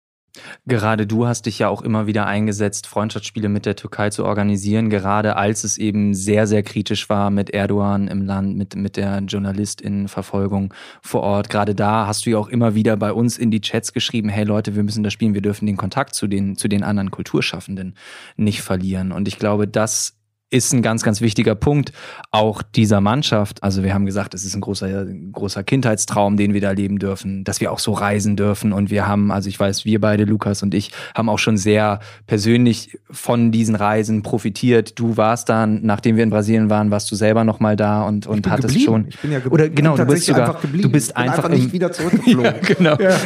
Gerade du hast dich ja auch immer wieder eingesetzt, Freundschaftsspiele mit der Türkei zu organisieren, gerade als es eben sehr, sehr kritisch war mit Erdogan im Land, mit, mit der Journalistinnenverfolgung vor Ort. Gerade da hast du ja auch immer wieder bei uns in die Chats geschrieben, hey Leute, wir müssen das spielen, wir dürfen den Kontakt zu den, zu den anderen Kulturschaffenden nicht verlieren. Und ich glaube, das ist ein ganz, ganz wichtiger Punkt auch dieser Mannschaft. Also wir haben gesagt, es ist ein großer, großer Kindheitstraum, den wir da leben dürfen, dass wir auch so reisen dürfen. Und wir haben, also ich weiß, wir beide, Lukas und ich, haben auch schon sehr persönlich von diesen Reisen profitiert. Du warst dann, nachdem wir in Brasilien waren, warst du selber noch mal da und, und hattest geblieben. schon. Ich bin ja Oder genau, du bist sogar, du bist einfach, einfach nicht wieder [LAUGHS] zurückgeflogen. ja, genau. Ja.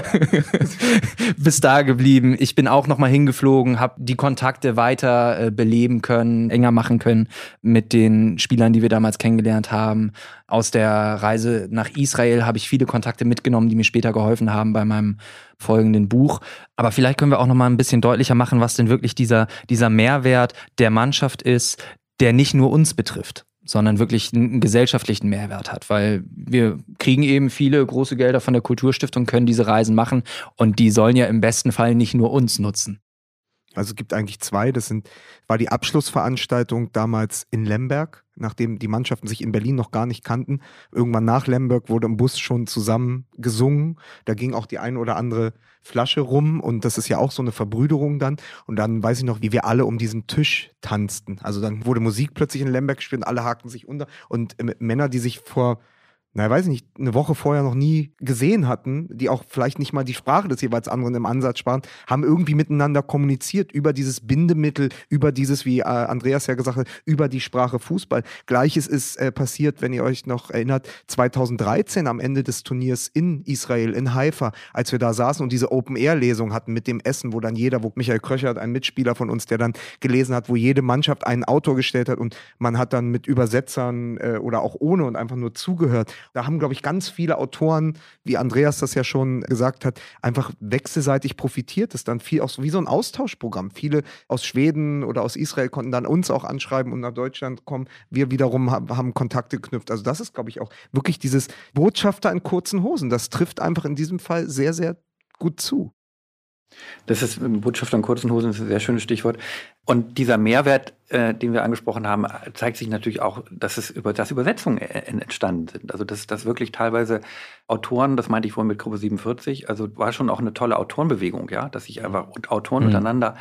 [LAUGHS] bist da geblieben. Ich bin auch noch mal hingeflogen, habe die Kontakte weiter äh, beleben können, enger machen können können mit den Spielern, die wir damals kennengelernt haben. Aus der Reise nach Israel habe ich viele Kontakte mitgenommen, die mir später geholfen haben bei meinem folgenden Buch. Aber vielleicht können wir auch noch mal ein bisschen deutlicher machen, was denn wirklich dieser, dieser Mehrwert der Mannschaft ist, der nicht nur uns betrifft sondern wirklich einen gesellschaftlichen Mehrwert hat, weil wir kriegen eben viele große Gelder von der Kulturstiftung, können diese Reisen machen und die sollen ja im besten Fall nicht nur uns nutzen. Also es gibt eigentlich zwei. Das sind, war die Abschlussveranstaltung damals in Lemberg, nachdem die Mannschaften sich in Berlin noch gar nicht kannten. Irgendwann nach Lemberg wurde im Bus schon zusammen gesungen. Da ging auch die ein oder andere Flasche rum und das ist ja auch so eine Verbrüderung dann. Und dann weiß ich noch, wie wir alle um diesen Tisch tanzten. Also dann wurde Musik plötzlich in Lemberg gespielt und alle hakten sich unter. Und äh, Männer, die sich vor na weiß ich nicht, eine Woche vorher noch nie gesehen hatten, die auch vielleicht nicht mal die Sprache des jeweils anderen im Ansatz sparen, haben irgendwie miteinander kommuniziert über dieses Bindemittel, über dieses, wie äh, Andreas ja gesagt hat, über die Sprache Fußball. Gleiches ist äh, passiert, wenn ihr euch noch erinnert, 2013 am Ende des Turniers in Israel, in Haifa, als wir da saßen und diese Open-Air-Lesung hatten mit dem Essen, wo dann jeder, wo Michael Kröchert, ein Mitspieler von uns, der dann gelesen hat, wo jede Mannschaft einen Autor gestellt hat und man hat dann mit Übersetzern äh, oder auch ohne und einfach nur zugehört. Da haben, glaube ich, ganz viele Autoren, wie Andreas das ja schon gesagt hat, einfach wechselseitig profitiert. Das ist dann viel auch so wie so ein Austauschprogramm. Viele aus Schweden oder aus Israel konnten dann uns auch anschreiben und nach Deutschland kommen. Wir wiederum haben Kontakte geknüpft. Also das ist, glaube ich, auch wirklich dieses Botschafter in kurzen Hosen. Das trifft einfach in diesem Fall sehr, sehr gut zu. Das ist Botschafter in kurzen Hosen, ist ein sehr schönes Stichwort. Und dieser Mehrwert, äh, den wir angesprochen haben, zeigt sich natürlich auch, dass es über das Übersetzungen äh, entstanden sind. Also dass, dass wirklich teilweise Autoren, das meinte ich vorhin mit Gruppe 47, also war schon auch eine tolle Autorenbewegung, ja, dass sich einfach Autoren mhm. miteinander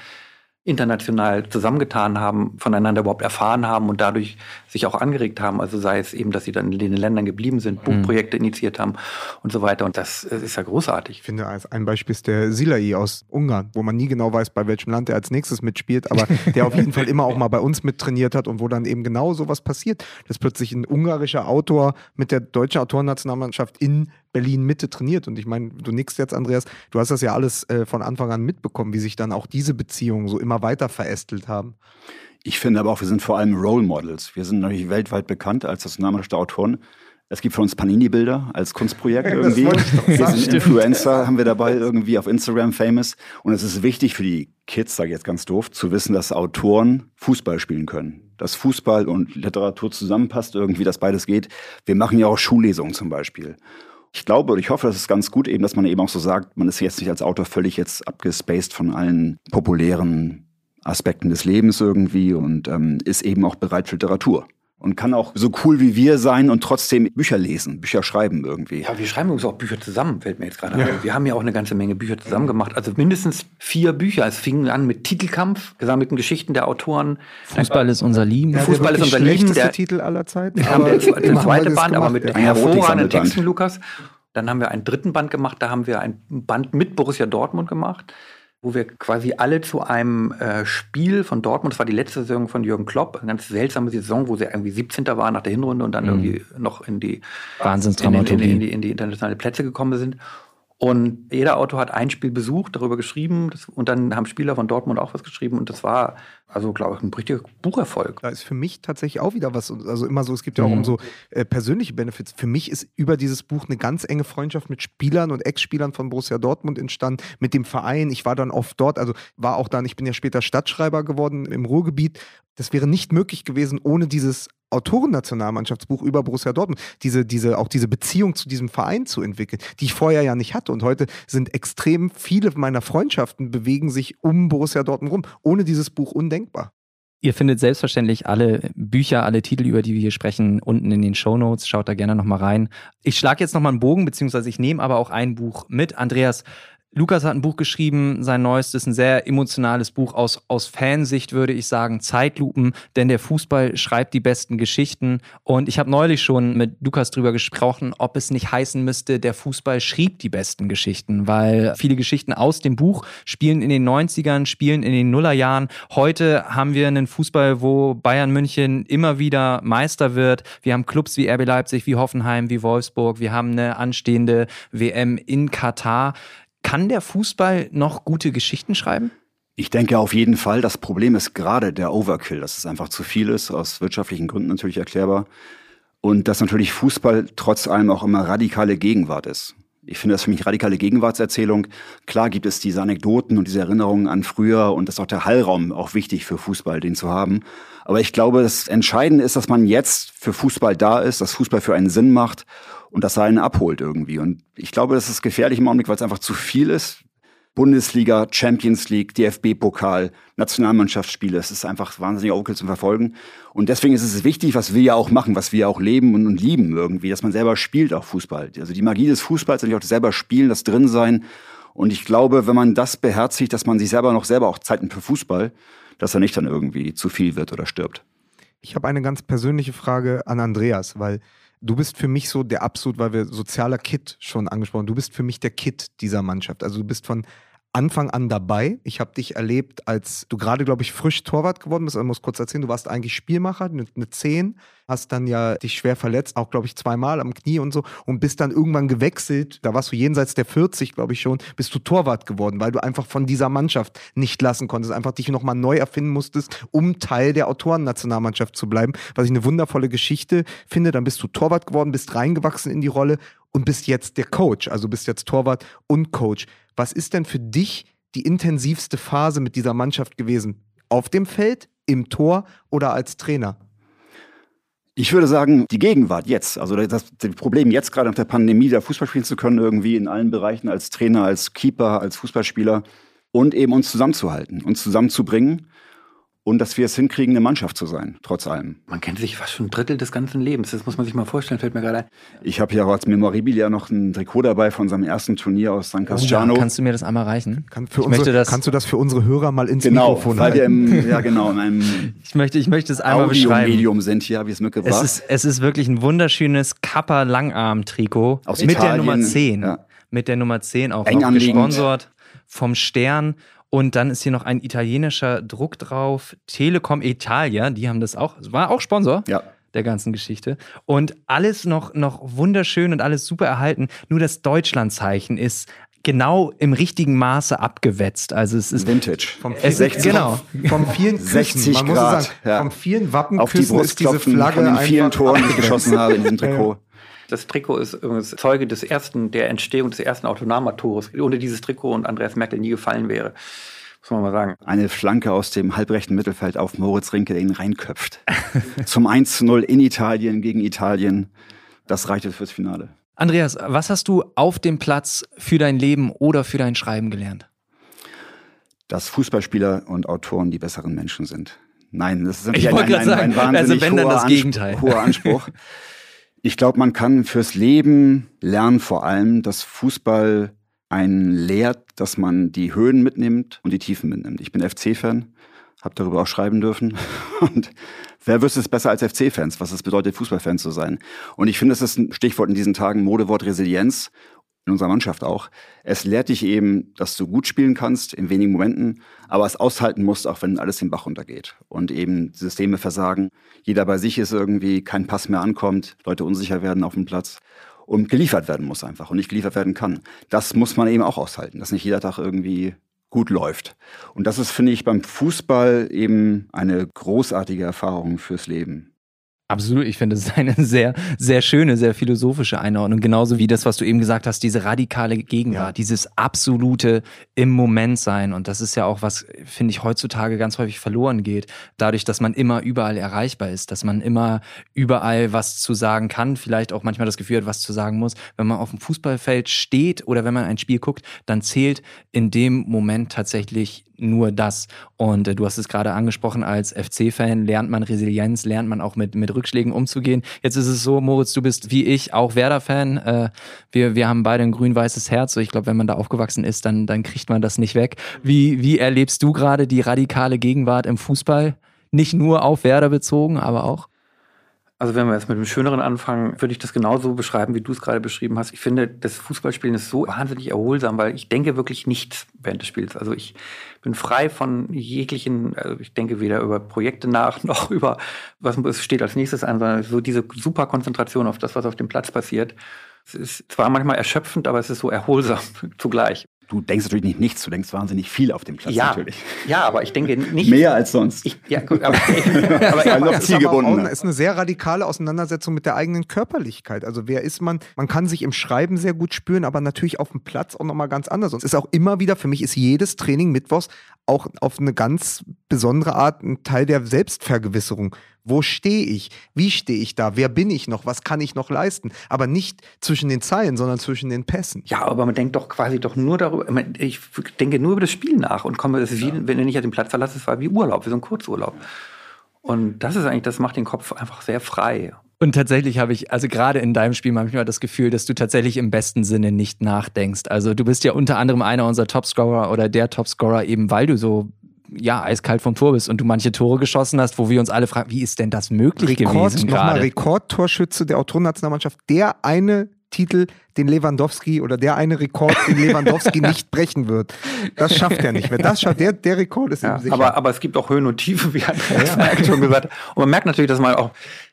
international zusammengetan haben, voneinander überhaupt erfahren haben und dadurch sich auch angeregt haben. Also sei es eben, dass sie dann in den Ländern geblieben sind, mhm. Buchprojekte initiiert haben und so weiter. Und das ist ja großartig. Ich finde, als ein Beispiel ist der Silai aus Ungarn, wo man nie genau weiß, bei welchem Land er als nächstes mitspielt, aber [LAUGHS] der auf jeden Fall immer auch mal bei uns mittrainiert hat und wo dann eben genau sowas passiert, dass plötzlich ein ungarischer Autor mit der deutschen Autorennationalmannschaft in Berlin Mitte trainiert. Und ich meine, du nickst jetzt, Andreas, du hast das ja alles äh, von Anfang an mitbekommen, wie sich dann auch diese Beziehungen so immer weiter verästelt haben. Ich finde aber auch, wir sind vor allem Role Models. Wir sind natürlich weltweit bekannt als das Name der Autoren. Es gibt von uns Panini-Bilder als Kunstprojekt [LAUGHS] irgendwie. Wir sind Influencer, haben wir dabei irgendwie auf Instagram famous. Und es ist wichtig für die Kids, sage ich jetzt ganz doof, zu wissen, dass Autoren Fußball spielen können. Dass Fußball und Literatur zusammenpasst, irgendwie, dass beides geht. Wir machen ja auch Schullesungen zum Beispiel. Ich glaube und ich hoffe, das ist ganz gut eben, dass man eben auch so sagt, man ist jetzt nicht als Autor völlig jetzt abgespaced von allen populären Aspekten des Lebens irgendwie und ähm, ist eben auch bereit für Literatur und kann auch so cool wie wir sein und trotzdem Bücher lesen, Bücher schreiben irgendwie. Ja, wir schreiben übrigens auch Bücher zusammen, fällt mir jetzt gerade ja. ein. Wir haben ja auch eine ganze Menge Bücher zusammen gemacht. Also mindestens vier Bücher. Es fing an mit Titelkampf, gesammelten Geschichten der Autoren. Fußball ist unser Lieben. Ja, Fußball ist unser Lieben. Der Titel aller Zeiten. Wir haben der, der [LAUGHS] zweite Band, aber mit ja. hervorragenden Texten, Lukas. Dann haben wir einen dritten Band gemacht, da haben wir ein Band mit Borussia Dortmund gemacht wo wir quasi alle zu einem äh, Spiel von Dortmund, das war die letzte Saison von Jürgen Klopp, eine ganz seltsame Saison, wo sie irgendwie 17. waren nach der Hinrunde und dann mhm. irgendwie noch in die, in, in, in, die, in die internationale Plätze gekommen sind. Und jeder Autor hat ein Spiel besucht, darüber geschrieben das, und dann haben Spieler von Dortmund auch was geschrieben und das war, also glaube ich, ein richtiger Bucherfolg. Da ist für mich tatsächlich auch wieder was, also immer so, es gibt ja auch mhm. um so äh, persönliche Benefits. Für mich ist über dieses Buch eine ganz enge Freundschaft mit Spielern und Ex-Spielern von Borussia Dortmund entstanden, mit dem Verein. Ich war dann oft dort, also war auch dann, ich bin ja später Stadtschreiber geworden im Ruhrgebiet. Das wäre nicht möglich gewesen ohne dieses Autorennationalmannschaftsbuch über Borussia Dortmund, diese, diese, auch diese Beziehung zu diesem Verein zu entwickeln, die ich vorher ja nicht hatte. Und heute sind extrem viele meiner Freundschaften bewegen sich um Borussia Dortmund rum. Ohne dieses Buch undenkbar. Ihr findet selbstverständlich alle Bücher, alle Titel, über die wir hier sprechen, unten in den Show Notes. Schaut da gerne nochmal rein. Ich schlage jetzt nochmal einen Bogen, beziehungsweise ich nehme aber auch ein Buch mit. Andreas, Lukas hat ein Buch geschrieben, sein neuestes, ein sehr emotionales Buch aus, aus Fansicht, würde ich sagen, Zeitlupen, denn der Fußball schreibt die besten Geschichten. Und ich habe neulich schon mit Lukas drüber gesprochen, ob es nicht heißen müsste, der Fußball schrieb die besten Geschichten, weil viele Geschichten aus dem Buch spielen in den 90ern, spielen in den Nullerjahren. Heute haben wir einen Fußball, wo Bayern München immer wieder Meister wird. Wir haben Clubs wie RB Leipzig, wie Hoffenheim, wie Wolfsburg. Wir haben eine anstehende WM in Katar. Kann der Fußball noch gute Geschichten schreiben? Ich denke auf jeden Fall. Das Problem ist gerade der Overkill, dass es einfach zu viel ist, aus wirtschaftlichen Gründen natürlich erklärbar. Und dass natürlich Fußball trotz allem auch immer radikale Gegenwart ist. Ich finde das für mich radikale Gegenwartserzählung. Klar gibt es diese Anekdoten und diese Erinnerungen an früher und das ist auch der Hallraum auch wichtig für Fußball, den zu haben. Aber ich glaube, das Entscheidende ist, dass man jetzt für Fußball da ist, dass Fußball für einen Sinn macht und dass er einen abholt irgendwie. Und ich glaube, das ist gefährlich im Augenblick, weil es einfach zu viel ist. Bundesliga, Champions League, DFB-Pokal, Nationalmannschaftsspiele. Es ist einfach wahnsinnig okay zu verfolgen. Und deswegen ist es wichtig, was wir ja auch machen, was wir ja auch leben und, und lieben irgendwie, dass man selber spielt auch Fußball. Also die Magie des Fußballs, natürlich auch das selber spielen, das drin sein. Und ich glaube, wenn man das beherzigt, dass man sich selber noch selber auch Zeiten für Fußball, dass er nicht dann irgendwie zu viel wird oder stirbt. Ich habe eine ganz persönliche Frage an Andreas, weil du bist für mich so der absolut, weil wir sozialer Kit schon angesprochen, du bist für mich der Kit dieser Mannschaft. Also du bist von Anfang an dabei. Ich habe dich erlebt, als du gerade, glaube ich, frisch Torwart geworden bist. Ich muss kurz erzählen, du warst eigentlich Spielmacher, eine, eine 10, hast dann ja dich schwer verletzt, auch, glaube ich, zweimal am Knie und so und bist dann irgendwann gewechselt. Da warst du jenseits der 40, glaube ich schon, bist du Torwart geworden, weil du einfach von dieser Mannschaft nicht lassen konntest, einfach dich nochmal neu erfinden musstest, um Teil der Autorennationalmannschaft zu bleiben. Was ich eine wundervolle Geschichte finde. Dann bist du Torwart geworden, bist reingewachsen in die Rolle und bist jetzt der Coach. Also bist jetzt Torwart und Coach. Was ist denn für dich die intensivste Phase mit dieser Mannschaft gewesen? Auf dem Feld, im Tor oder als Trainer? Ich würde sagen, die Gegenwart jetzt. Also das, das Problem jetzt gerade nach der Pandemie, da Fußball spielen zu können, irgendwie in allen Bereichen als Trainer, als Keeper, als Fußballspieler und eben uns zusammenzuhalten, uns zusammenzubringen und dass wir es hinkriegen, eine Mannschaft zu sein, trotz allem. Man kennt sich fast schon ein Drittel des ganzen Lebens. Das muss man sich mal vorstellen, fällt mir gerade ein. Ich habe hier auch als Memorabilia noch ein Trikot dabei von seinem ersten Turnier aus San Casciano. Oh, kannst du mir das einmal reichen? Kann für Ich unsere, möchte das- kannst du das für unsere Hörer mal ins genau, Mikrofon weil wir im, ja genau, in einem [LAUGHS] Ich möchte, ich möchte es einmal beschreiben. Audio-Medium sind hier, habe ich es mitgebracht. Es ist, es ist wirklich ein wunderschönes Kappa Langarm-Trikot Aus mit der Italien, Nummer 10. ja. Mit der Nummer 10 auch Eng noch gesponsert vom Stern. Und dann ist hier noch ein italienischer Druck drauf. Telekom Italia, die haben das auch, war auch Sponsor ja. der ganzen Geschichte. Und alles noch, noch wunderschön und alles super erhalten. Nur das Deutschlandzeichen ist genau im richtigen Maße abgewetzt. Also es ist Vintage. Vom Es ist- 60 genau. Vom vielen Küssen, 60 man muss Grad, sagen, ja. vom vielen Auf die Wappenküssen Brust ist diese Flagge von den vielen Toren, die ich geschossen habe in diesem Trikot. [LAUGHS] Das Trikot ist übrigens Zeuge des ersten, der Entstehung des ersten Autonommatores. Ohne dieses Trikot und Andreas Merkel nie gefallen wäre. Muss man mal sagen. Eine Flanke aus dem halbrechten Mittelfeld auf Moritz Rinke, der ihn reinköpft. [LAUGHS] Zum 1 zu 0 in Italien gegen Italien. Das reichte fürs Finale. Andreas, was hast du auf dem Platz für dein Leben oder für dein Schreiben gelernt? Dass Fußballspieler und Autoren die besseren Menschen sind. Nein, das ist Ich natürlich ein, ein, ein, sagen, wahnsinnig also wenn, dann hoher, das Anspruch- Gegenteil. hoher Anspruch. [LAUGHS] Ich glaube, man kann fürs Leben lernen vor allem, dass Fußball einen lehrt, dass man die Höhen mitnimmt und die Tiefen mitnimmt. Ich bin FC-Fan, habe darüber auch schreiben dürfen. [LAUGHS] Und wer wüsste es besser als FC-Fans, was es bedeutet, Fußballfan zu sein? Und ich finde, das ist ein Stichwort in diesen Tagen, Modewort Resilienz, in unserer Mannschaft auch. Es lehrt dich eben, dass du gut spielen kannst in wenigen Momenten, aber es aushalten musst, auch wenn alles den Bach runtergeht. Und eben Systeme versagen, jeder bei sich ist irgendwie, kein Pass mehr ankommt, Leute unsicher werden auf dem Platz und geliefert werden muss einfach und nicht geliefert werden kann. Das muss man eben auch aushalten, dass nicht jeder Tag irgendwie gut läuft. Und das ist, finde ich, beim Fußball eben eine großartige Erfahrung fürs Leben. Absolut, ich finde, es ist eine [LAUGHS] sehr, sehr schöne, sehr philosophische Einordnung. Genauso wie das, was du eben gesagt hast, diese radikale Gegenwart, Ja. dieses absolute im Moment sein. Und das ist ja auch was, finde ich, heutzutage ganz häufig verloren geht. Dadurch, dass man immer überall erreichbar ist, dass man immer überall was zu sagen kann, vielleicht auch manchmal das Gefühl hat, was zu sagen muss. Wenn man auf dem Fußballfeld steht oder wenn man ein Spiel guckt, dann zählt in dem Moment tatsächlich nur das. Und äh, du hast es gerade angesprochen, als FC-Fan lernt man Resilienz, lernt man auch mit, mit Rückschlägen umzugehen. Jetzt ist es so, Moritz, du bist wie ich auch Werder-Fan. Äh, wir, wir haben beide ein grün-weißes Herz. Ich glaube, wenn man da aufgewachsen ist, dann, dann kriegt man das nicht weg. Wie, wie erlebst du gerade die radikale Gegenwart im Fußball? Nicht nur auf Werder bezogen, aber auch? Also wenn wir jetzt mit dem Schöneren anfangen, würde ich das genauso beschreiben, wie du es gerade beschrieben hast. Ich finde, das Fußballspielen ist so wahnsinnig erholsam, weil ich denke wirklich nichts während des Spiels. Also ich bin frei von jeglichen, also ich denke weder über Projekte nach, [LAUGHS] noch über, was steht als nächstes an, sondern so diese super Konzentration auf das, was auf dem Platz passiert. Es ist zwar manchmal erschöpfend, aber es ist so erholsam [LAUGHS] zugleich. Du denkst natürlich nicht nichts, du denkst wahnsinnig viel auf dem Platz ja, natürlich. ja, aber ich denke nicht. Mehr als sonst. Ich, ja, gut, aber, [LAUGHS] [LAUGHS] aber, aber, noch eine, ist eine sehr radikale Auseinandersetzung mit der eigenen Körperlichkeit. Also wer ist man? Man kann sich im Schreiben sehr gut spüren, aber natürlich auf dem Platz auch nochmal ganz anders. Und es ist auch immer wieder, für mich ist jedes Training mittwochs auch auf eine ganz besondere Art ein Teil der Selbstvergewisserung. Wo stehe ich? Wie stehe ich da? Wer bin ich noch? Was kann ich noch leisten? Aber nicht zwischen den Zeilen, sondern zwischen den Pässen. Ja, aber man denkt doch quasi doch nur darüber, ich denke nur über das Spiel nach und komme, das ist wie, wenn ich den Platz verlasse, es war wie Urlaub, wie so ein Kurzurlaub. Und das ist eigentlich, das macht den Kopf einfach sehr frei. Und tatsächlich habe ich, also gerade in deinem Spiel manchmal das Gefühl, dass du tatsächlich im besten Sinne nicht nachdenkst. Also du bist ja unter anderem einer unserer Topscorer oder der Topscorer eben, weil du so ja eiskalt vom Tor bist und du manche Tore geschossen hast, wo wir uns alle fragen, wie ist denn das möglich Rekord, gewesen nochmal gerade? Rekordtorschütze der Autorennationalmannschaft, der eine Titel, den Lewandowski oder der eine Rekord, den Lewandowski [LAUGHS] nicht brechen wird. Das schafft er nicht mehr. Das schafft der, der Rekord ist Ja, sicher. aber, aber es gibt auch Höhen und Tiefen, wie Andreas Merkel [LAUGHS] schon gesagt hat. Und man merkt natürlich, dass man auch,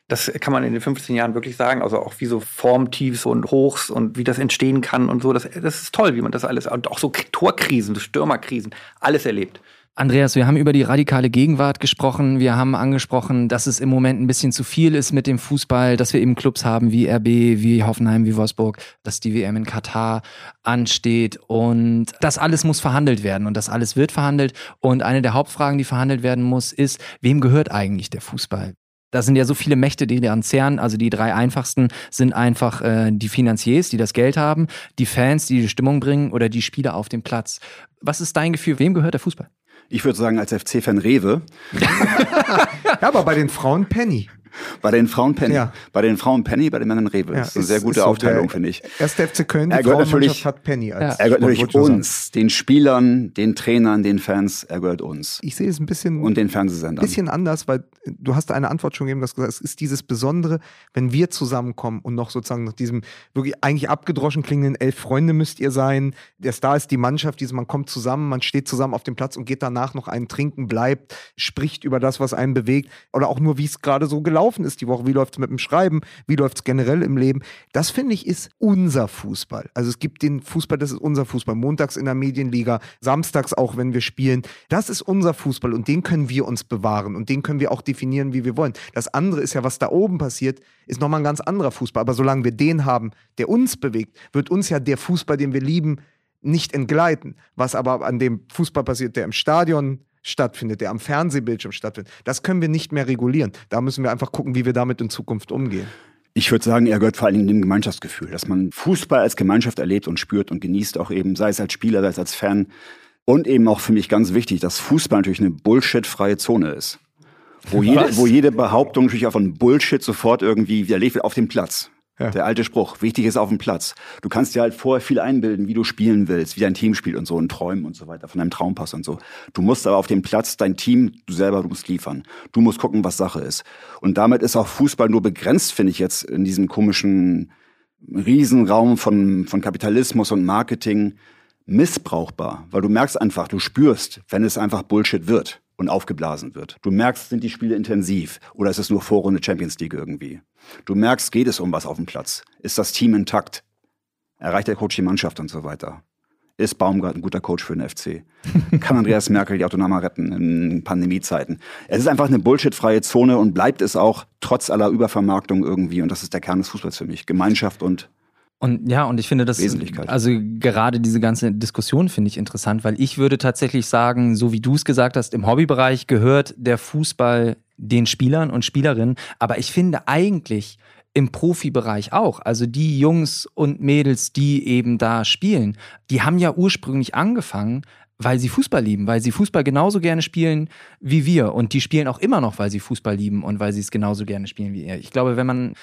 das kann man in den 15 Jahren wirklich sagen, also auch wie so Formtiefs und Hochs und wie das entstehen kann und so. Das, das ist toll, wie man das alles, und auch so Torkrisen, Stürmerkrisen, alles erlebt. Andreas, wir haben über die radikale Gegenwart gesprochen. Wir haben angesprochen, dass es im Moment ein bisschen zu viel ist mit dem Fußball, dass wir eben Clubs haben wie RB, wie Hoffenheim, wie Wolfsburg, dass die WM in Katar ansteht und das alles muss verhandelt werden und das alles wird verhandelt. Und eine der Hauptfragen, die verhandelt werden muss, ist, wem gehört eigentlich der Fußball? Da sind ja so viele Mächte, die daran zehren. Also die drei einfachsten sind einfach äh, die Finanziers, die das Geld haben, die Fans, die die Stimmung bringen oder die Spieler auf dem Platz. Was ist dein Gefühl? Wem gehört der Fußball? Ich würde sagen, als FC-Fan Rewe, [LAUGHS] ja, aber bei den Frauen Penny. Bei den Frauen Penny. Ja. Bei den Frauen Penny, bei den Männern Rewe. Ja, das ist eine sehr gute so. Aufteilung, finde ich. Erste FC Köln, die Er gehört natürlich- hat Penny als Er gehört natürlich uns, den Spielern, den Trainern, den Fans. Er gehört uns. Ich sehe es ein bisschen Und den Fernsehsendern. bisschen anders, weil du hast eine Antwort schon gegeben, du hast gesagt, es ist dieses Besondere, wenn wir zusammenkommen und noch sozusagen nach diesem wirklich eigentlich abgedroschen klingenden elf Freunde müsst ihr sein. Der Star ist die Mannschaft, dieses, man kommt zusammen, man steht zusammen auf dem Platz und geht danach noch einen trinken, bleibt, spricht über das, was einen bewegt oder auch nur, wie es gerade so gelaufen ist die Woche, wie läuft es mit dem Schreiben, wie läuft es generell im Leben. Das finde ich ist unser Fußball. Also es gibt den Fußball, das ist unser Fußball. Montags in der Medienliga, samstags auch, wenn wir spielen. Das ist unser Fußball und den können wir uns bewahren und den können wir auch definieren, wie wir wollen. Das andere ist ja, was da oben passiert, ist nochmal ein ganz anderer Fußball. Aber solange wir den haben, der uns bewegt, wird uns ja der Fußball, den wir lieben, nicht entgleiten. Was aber an dem Fußball passiert, der im Stadion stattfindet, der am Fernsehbildschirm stattfindet, das können wir nicht mehr regulieren. Da müssen wir einfach gucken, wie wir damit in Zukunft umgehen. Ich würde sagen, er gehört vor allen Dingen dem Gemeinschaftsgefühl, dass man Fußball als Gemeinschaft erlebt und spürt und genießt, auch eben, sei es als Spieler, sei es als Fan. Und eben auch für mich ganz wichtig, dass Fußball natürlich eine bullshit-freie Zone ist. Wo jede, wo jede Behauptung natürlich auch von Bullshit sofort irgendwie widerlegt wird auf dem Platz. Ja. Der alte Spruch, wichtig ist auf dem Platz. Du kannst dir halt vorher viel einbilden, wie du spielen willst, wie dein Team spielt und so und träumen und so weiter, von deinem Traumpass und so. Du musst aber auf dem Platz dein Team, du selber, du musst liefern. Du musst gucken, was Sache ist. Und damit ist auch Fußball nur begrenzt, finde ich jetzt, in diesem komischen Riesenraum von, von Kapitalismus und Marketing missbrauchbar. Weil du merkst einfach, du spürst, wenn es einfach Bullshit wird und aufgeblasen wird. Du merkst, sind die Spiele intensiv oder ist es nur Vorrunde Champions League irgendwie? Du merkst, geht es um was auf dem Platz? Ist das Team intakt? Erreicht der Coach die Mannschaft und so weiter? Ist Baumgart ein guter Coach für den FC? [LAUGHS] Kann Andreas Merkel die Autonoma retten in Pandemiezeiten? Es ist einfach eine bullshitfreie Zone und bleibt es auch trotz aller Übervermarktung irgendwie. Und das ist der Kern des Fußballs für mich. Gemeinschaft und Und ja, und ich finde das, Wesentlichkeit. also gerade diese ganze Diskussion finde ich interessant, weil ich würde tatsächlich sagen, so wie du es gesagt hast, im Hobbybereich gehört der Fußball den Spielern und Spielerinnen, aber ich finde eigentlich im Profibereich auch, also die Jungs und Mädels, die eben da spielen, die haben ja ursprünglich angefangen, weil sie Fußball lieben, weil sie Fußball genauso gerne spielen wie wir und die spielen auch immer noch, weil sie Fußball lieben und weil sie es genauso gerne spielen wie ihr. Ich glaube, wenn man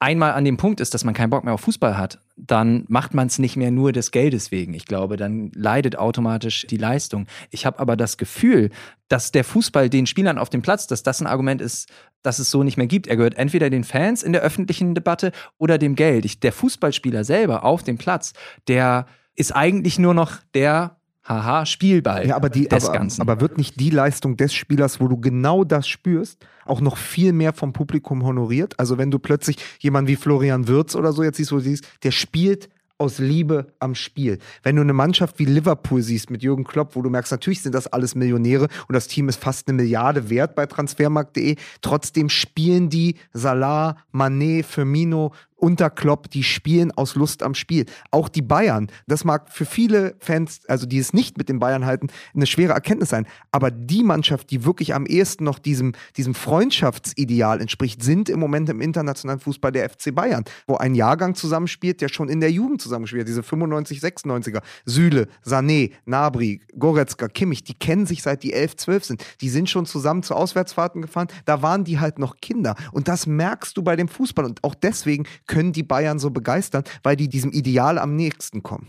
einmal an dem Punkt ist, dass man keinen Bock mehr auf Fußball hat, dann macht man es nicht mehr nur des Geldes wegen. Ich glaube, dann leidet automatisch die Leistung. Ich habe aber das Gefühl, dass der Fußball den Spielern auf dem Platz, dass das ein Argument ist, dass es so nicht mehr gibt. Er gehört entweder den Fans in der öffentlichen Debatte oder dem Geld. Ich, der Fußballspieler selber auf dem Platz, der ist eigentlich nur noch der Haha, Spielball Ja, aber, die, des aber, Ganzen. aber wird nicht die Leistung des Spielers, wo du genau das spürst, auch noch viel mehr vom Publikum honoriert? Also wenn du plötzlich jemanden wie Florian Wirz oder so jetzt siehst, wo du siehst, der spielt aus Liebe am Spiel. Wenn du eine Mannschaft wie Liverpool siehst mit Jürgen Klopp, wo du merkst, natürlich sind das alles Millionäre und das Team ist fast eine Milliarde wert bei transfermarkt.de, trotzdem spielen die Salah, Mané, Firmino unter Klopp, die spielen aus Lust am Spiel. Auch die Bayern, das mag für viele Fans, also die es nicht mit den Bayern halten, eine schwere Erkenntnis sein. Aber die Mannschaft, die wirklich am ehesten noch diesem, diesem Freundschaftsideal entspricht, sind im Moment im internationalen Fußball der FC Bayern, wo ein Jahrgang zusammenspielt, der schon in der Jugend zusammenspielt. Diese 95, 96er. Süle, Sané, Nabri, Goretzka, Kimmich, die kennen sich seit die 11, 12 sind. Die sind schon zusammen zu Auswärtsfahrten gefahren. Da waren die halt noch Kinder. Und das merkst du bei dem Fußball. Und auch deswegen können die Bayern so begeistern, weil die diesem Ideal am nächsten kommen.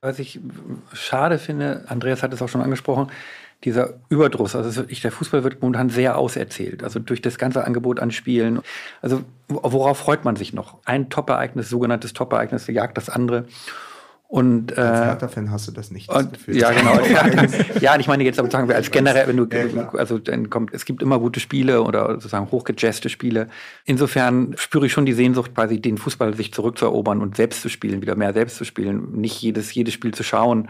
Was ich schade finde, Andreas hat es auch schon angesprochen, dieser Überdruss. Also ich, der Fußball wird momentan sehr auserzählt. Also durch das ganze Angebot an Spielen. Also worauf freut man sich noch? Ein Top-Ereignis, sogenanntes Top-Ereignis, jagt das andere. Und, äh, als Hertha-Fan hast du das nicht. Und, ja, genau. [LAUGHS] [LAUGHS] ja, und ich meine jetzt aber sagen wir als generell, wenn du, ja, also dann kommt, es gibt immer gute Spiele oder sozusagen hochgejazte Spiele. Insofern spüre ich schon die Sehnsucht, quasi den Fußball sich zurückzuerobern und selbst zu spielen, wieder mehr selbst zu spielen, nicht jedes, jedes Spiel zu schauen.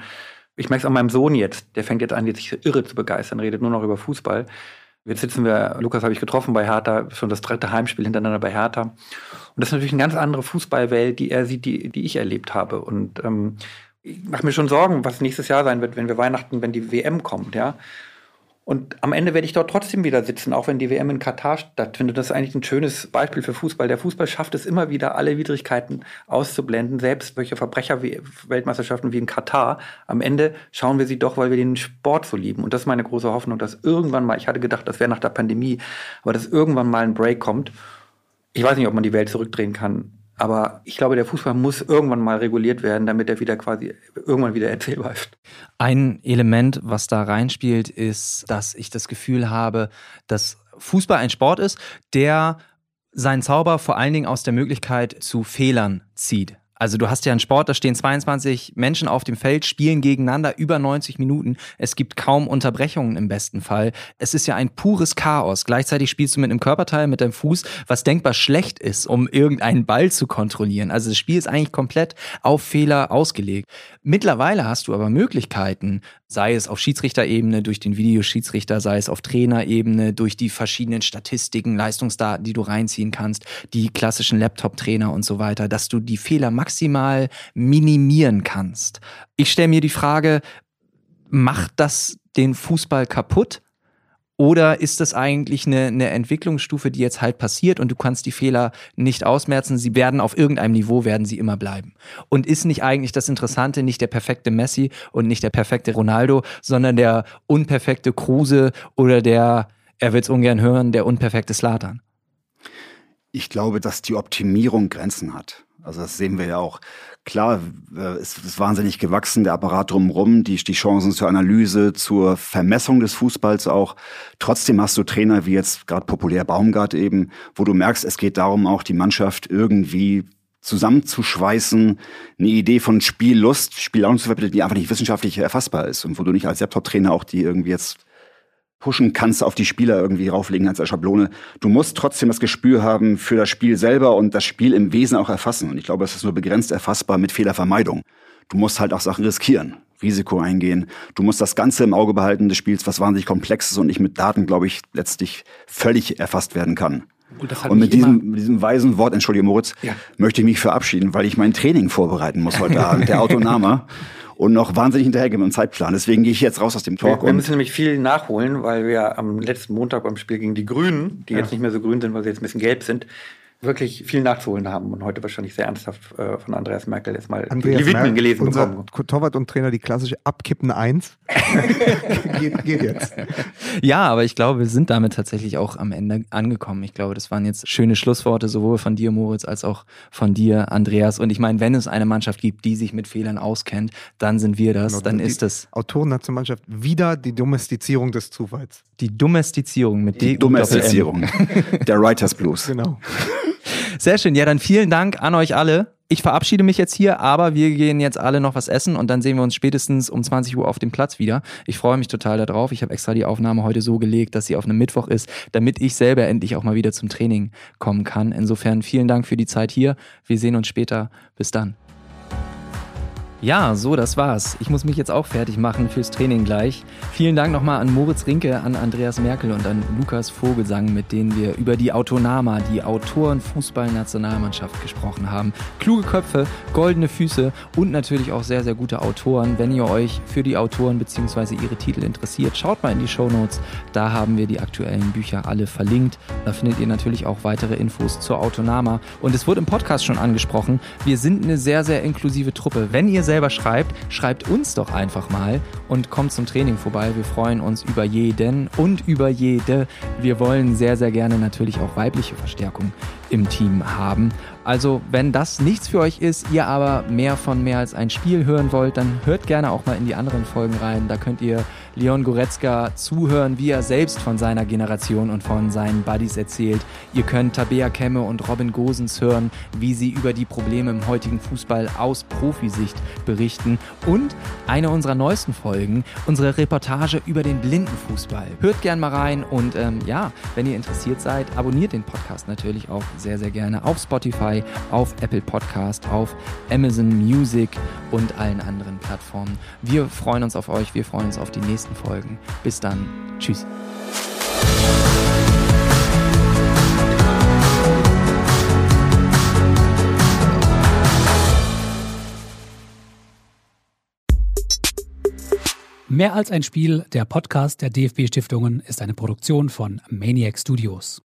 Ich merke es an meinem Sohn jetzt, der fängt jetzt an, jetzt sich irre zu begeistern, redet nur noch über Fußball. Jetzt sitzen wir, Lukas habe ich getroffen bei Hertha, schon das dritte Heimspiel hintereinander bei Hertha. Und das ist natürlich eine ganz andere Fußballwelt, die er sieht, die, die ich erlebt habe. Und ähm, ich mache mir schon Sorgen, was nächstes Jahr sein wird, wenn wir Weihnachten, wenn die WM kommt, ja. Und am Ende werde ich dort trotzdem wieder sitzen, auch wenn die WM in Katar stattfindet. Das ist eigentlich ein schönes Beispiel für Fußball. Der Fußball schafft es immer wieder, alle Widrigkeiten auszublenden, selbst solche Verbrecher-Weltmeisterschaften wie in Katar. Am Ende schauen wir sie doch, weil wir den Sport so lieben. Und das ist meine große Hoffnung, dass irgendwann mal, ich hatte gedacht, das wäre nach der Pandemie, aber dass irgendwann mal ein Break kommt. Ich weiß nicht, ob man die Welt zurückdrehen kann. Aber ich glaube, der Fußball muss irgendwann mal reguliert werden, damit er wieder quasi irgendwann wieder erzählbar ist. Ein Element, was da reinspielt, ist, dass ich das Gefühl habe, dass Fußball ein Sport ist, der seinen Zauber vor allen Dingen aus der Möglichkeit zu Fehlern zieht. Also du hast ja einen Sport, da stehen 22 Menschen auf dem Feld, spielen gegeneinander über 90 Minuten. Es gibt kaum Unterbrechungen im besten Fall. Es ist ja ein pures Chaos. Gleichzeitig spielst du mit einem Körperteil, mit deinem Fuß, was denkbar schlecht ist, um irgendeinen Ball zu kontrollieren. Also das Spiel ist eigentlich komplett auf Fehler ausgelegt. Mittlerweile hast du aber Möglichkeiten, sei es auf Schiedsrichterebene durch den Videoschiedsrichter, sei es auf Trainerebene durch die verschiedenen Statistiken, Leistungsdaten, die du reinziehen kannst, die klassischen Laptop-Trainer und so weiter, dass du die Fehler maximal minimieren kannst. Ich stelle mir die Frage, macht das den Fußball kaputt? Oder ist das eigentlich eine, eine Entwicklungsstufe, die jetzt halt passiert und du kannst die Fehler nicht ausmerzen? Sie werden auf irgendeinem Niveau, werden sie immer bleiben. Und ist nicht eigentlich das Interessante nicht der perfekte Messi und nicht der perfekte Ronaldo, sondern der unperfekte Kruse oder der, er will es ungern hören, der unperfekte Slatan? Ich glaube, dass die Optimierung Grenzen hat. Also das sehen wir ja auch. Klar, äh, es ist wahnsinnig gewachsen, der Apparat drumherum, die, die Chancen zur Analyse, zur Vermessung des Fußballs auch. Trotzdem hast du Trainer wie jetzt gerade populär Baumgart eben, wo du merkst, es geht darum, auch die Mannschaft irgendwie zusammenzuschweißen, eine Idee von Spiellust, Spiellaune zu vermitteln, die einfach nicht wissenschaftlich erfassbar ist und wo du nicht als Laptop-Trainer auch die irgendwie jetzt pushen kannst, auf die Spieler irgendwie rauflegen als Schablone. Du musst trotzdem das Gespür haben für das Spiel selber und das Spiel im Wesen auch erfassen. Und ich glaube, es ist nur begrenzt erfassbar mit Fehlervermeidung. Du musst halt auch Sachen riskieren, Risiko eingehen. Du musst das Ganze im Auge behalten des Spiels, was wahnsinnig komplex ist und nicht mit Daten, glaube ich, letztlich völlig erfasst werden kann. Und, und mit diesem, mit diesem weisen Wort, entschuldige Moritz, ja. möchte ich mich verabschieden, weil ich mein Training vorbereiten muss heute [LAUGHS] Abend, der Autoname. Und noch wahnsinnig hinterhergehen mit dem Zeitplan. Deswegen gehe ich jetzt raus aus dem Talk. Wir, wir müssen nämlich viel nachholen, weil wir am letzten Montag beim Spiel gegen die Grünen, die ja. jetzt nicht mehr so grün sind, weil sie jetzt ein bisschen gelb sind, wirklich viel nachzuholen haben und heute wahrscheinlich sehr ernsthaft äh, von Andreas Merkel jetzt mal Andreas die Widmen gelesen unser bekommen. Torwart und Trainer, die klassische abkippende Eins. [LAUGHS] geht, geht jetzt. Ja, aber ich glaube, wir sind damit tatsächlich auch am Ende angekommen. Ich glaube, das waren jetzt schöne Schlussworte, sowohl von dir, Moritz, als auch von dir, Andreas. Und ich meine, wenn es eine Mannschaft gibt, die sich mit Fehlern auskennt, dann sind wir das. Genau, dann ist das. Autorennationalmannschaft wieder die Domestizierung des Zufalls. Die Domestizierung mit Die Domestizierung. [LAUGHS] Der Writers Blues. Genau. Sehr schön. Ja, dann vielen Dank an euch alle. Ich verabschiede mich jetzt hier, aber wir gehen jetzt alle noch was essen und dann sehen wir uns spätestens um 20 Uhr auf dem Platz wieder. Ich freue mich total darauf. Ich habe extra die Aufnahme heute so gelegt, dass sie auf einem Mittwoch ist, damit ich selber endlich auch mal wieder zum Training kommen kann. Insofern vielen Dank für die Zeit hier. Wir sehen uns später. Bis dann. Ja, so, das war's. Ich muss mich jetzt auch fertig machen fürs Training gleich. Vielen Dank nochmal an Moritz Rinke, an Andreas Merkel und an Lukas Vogelsang, mit denen wir über die Autonama, die Autoren-Fußball-Nationalmannschaft gesprochen haben. Kluge Köpfe, goldene Füße und natürlich auch sehr, sehr gute Autoren. Wenn ihr euch für die Autoren bzw. ihre Titel interessiert, schaut mal in die Show Notes. Da haben wir die aktuellen Bücher alle verlinkt. Da findet ihr natürlich auch weitere Infos zur Autonama. Und es wurde im Podcast schon angesprochen, wir sind eine sehr, sehr inklusive Truppe. Wenn ihr selber schreibt, schreibt uns doch einfach mal und kommt zum Training vorbei. Wir freuen uns über jeden und über jede. Wir wollen sehr, sehr gerne natürlich auch weibliche Verstärkung im Team haben. Also, wenn das nichts für euch ist, ihr aber mehr von mehr als ein Spiel hören wollt, dann hört gerne auch mal in die anderen Folgen rein. Da könnt ihr Leon Goretzka zuhören, wie er selbst von seiner Generation und von seinen Buddies erzählt. Ihr könnt Tabea Kemme und Robin Gosens hören, wie sie über die Probleme im heutigen Fußball aus Profisicht berichten. Und eine unserer neuesten Folgen, unsere Reportage über den Blindenfußball. Hört gerne mal rein und ähm, ja, wenn ihr interessiert seid, abonniert den Podcast natürlich auch sehr, sehr gerne auf Spotify, auf Apple Podcast, auf Amazon Music und allen anderen Plattformen. Wir freuen uns auf euch, wir freuen uns auf die nächsten Folgen. Bis dann. Tschüss. Mehr als ein Spiel, der Podcast der DFB Stiftungen ist eine Produktion von Maniac Studios.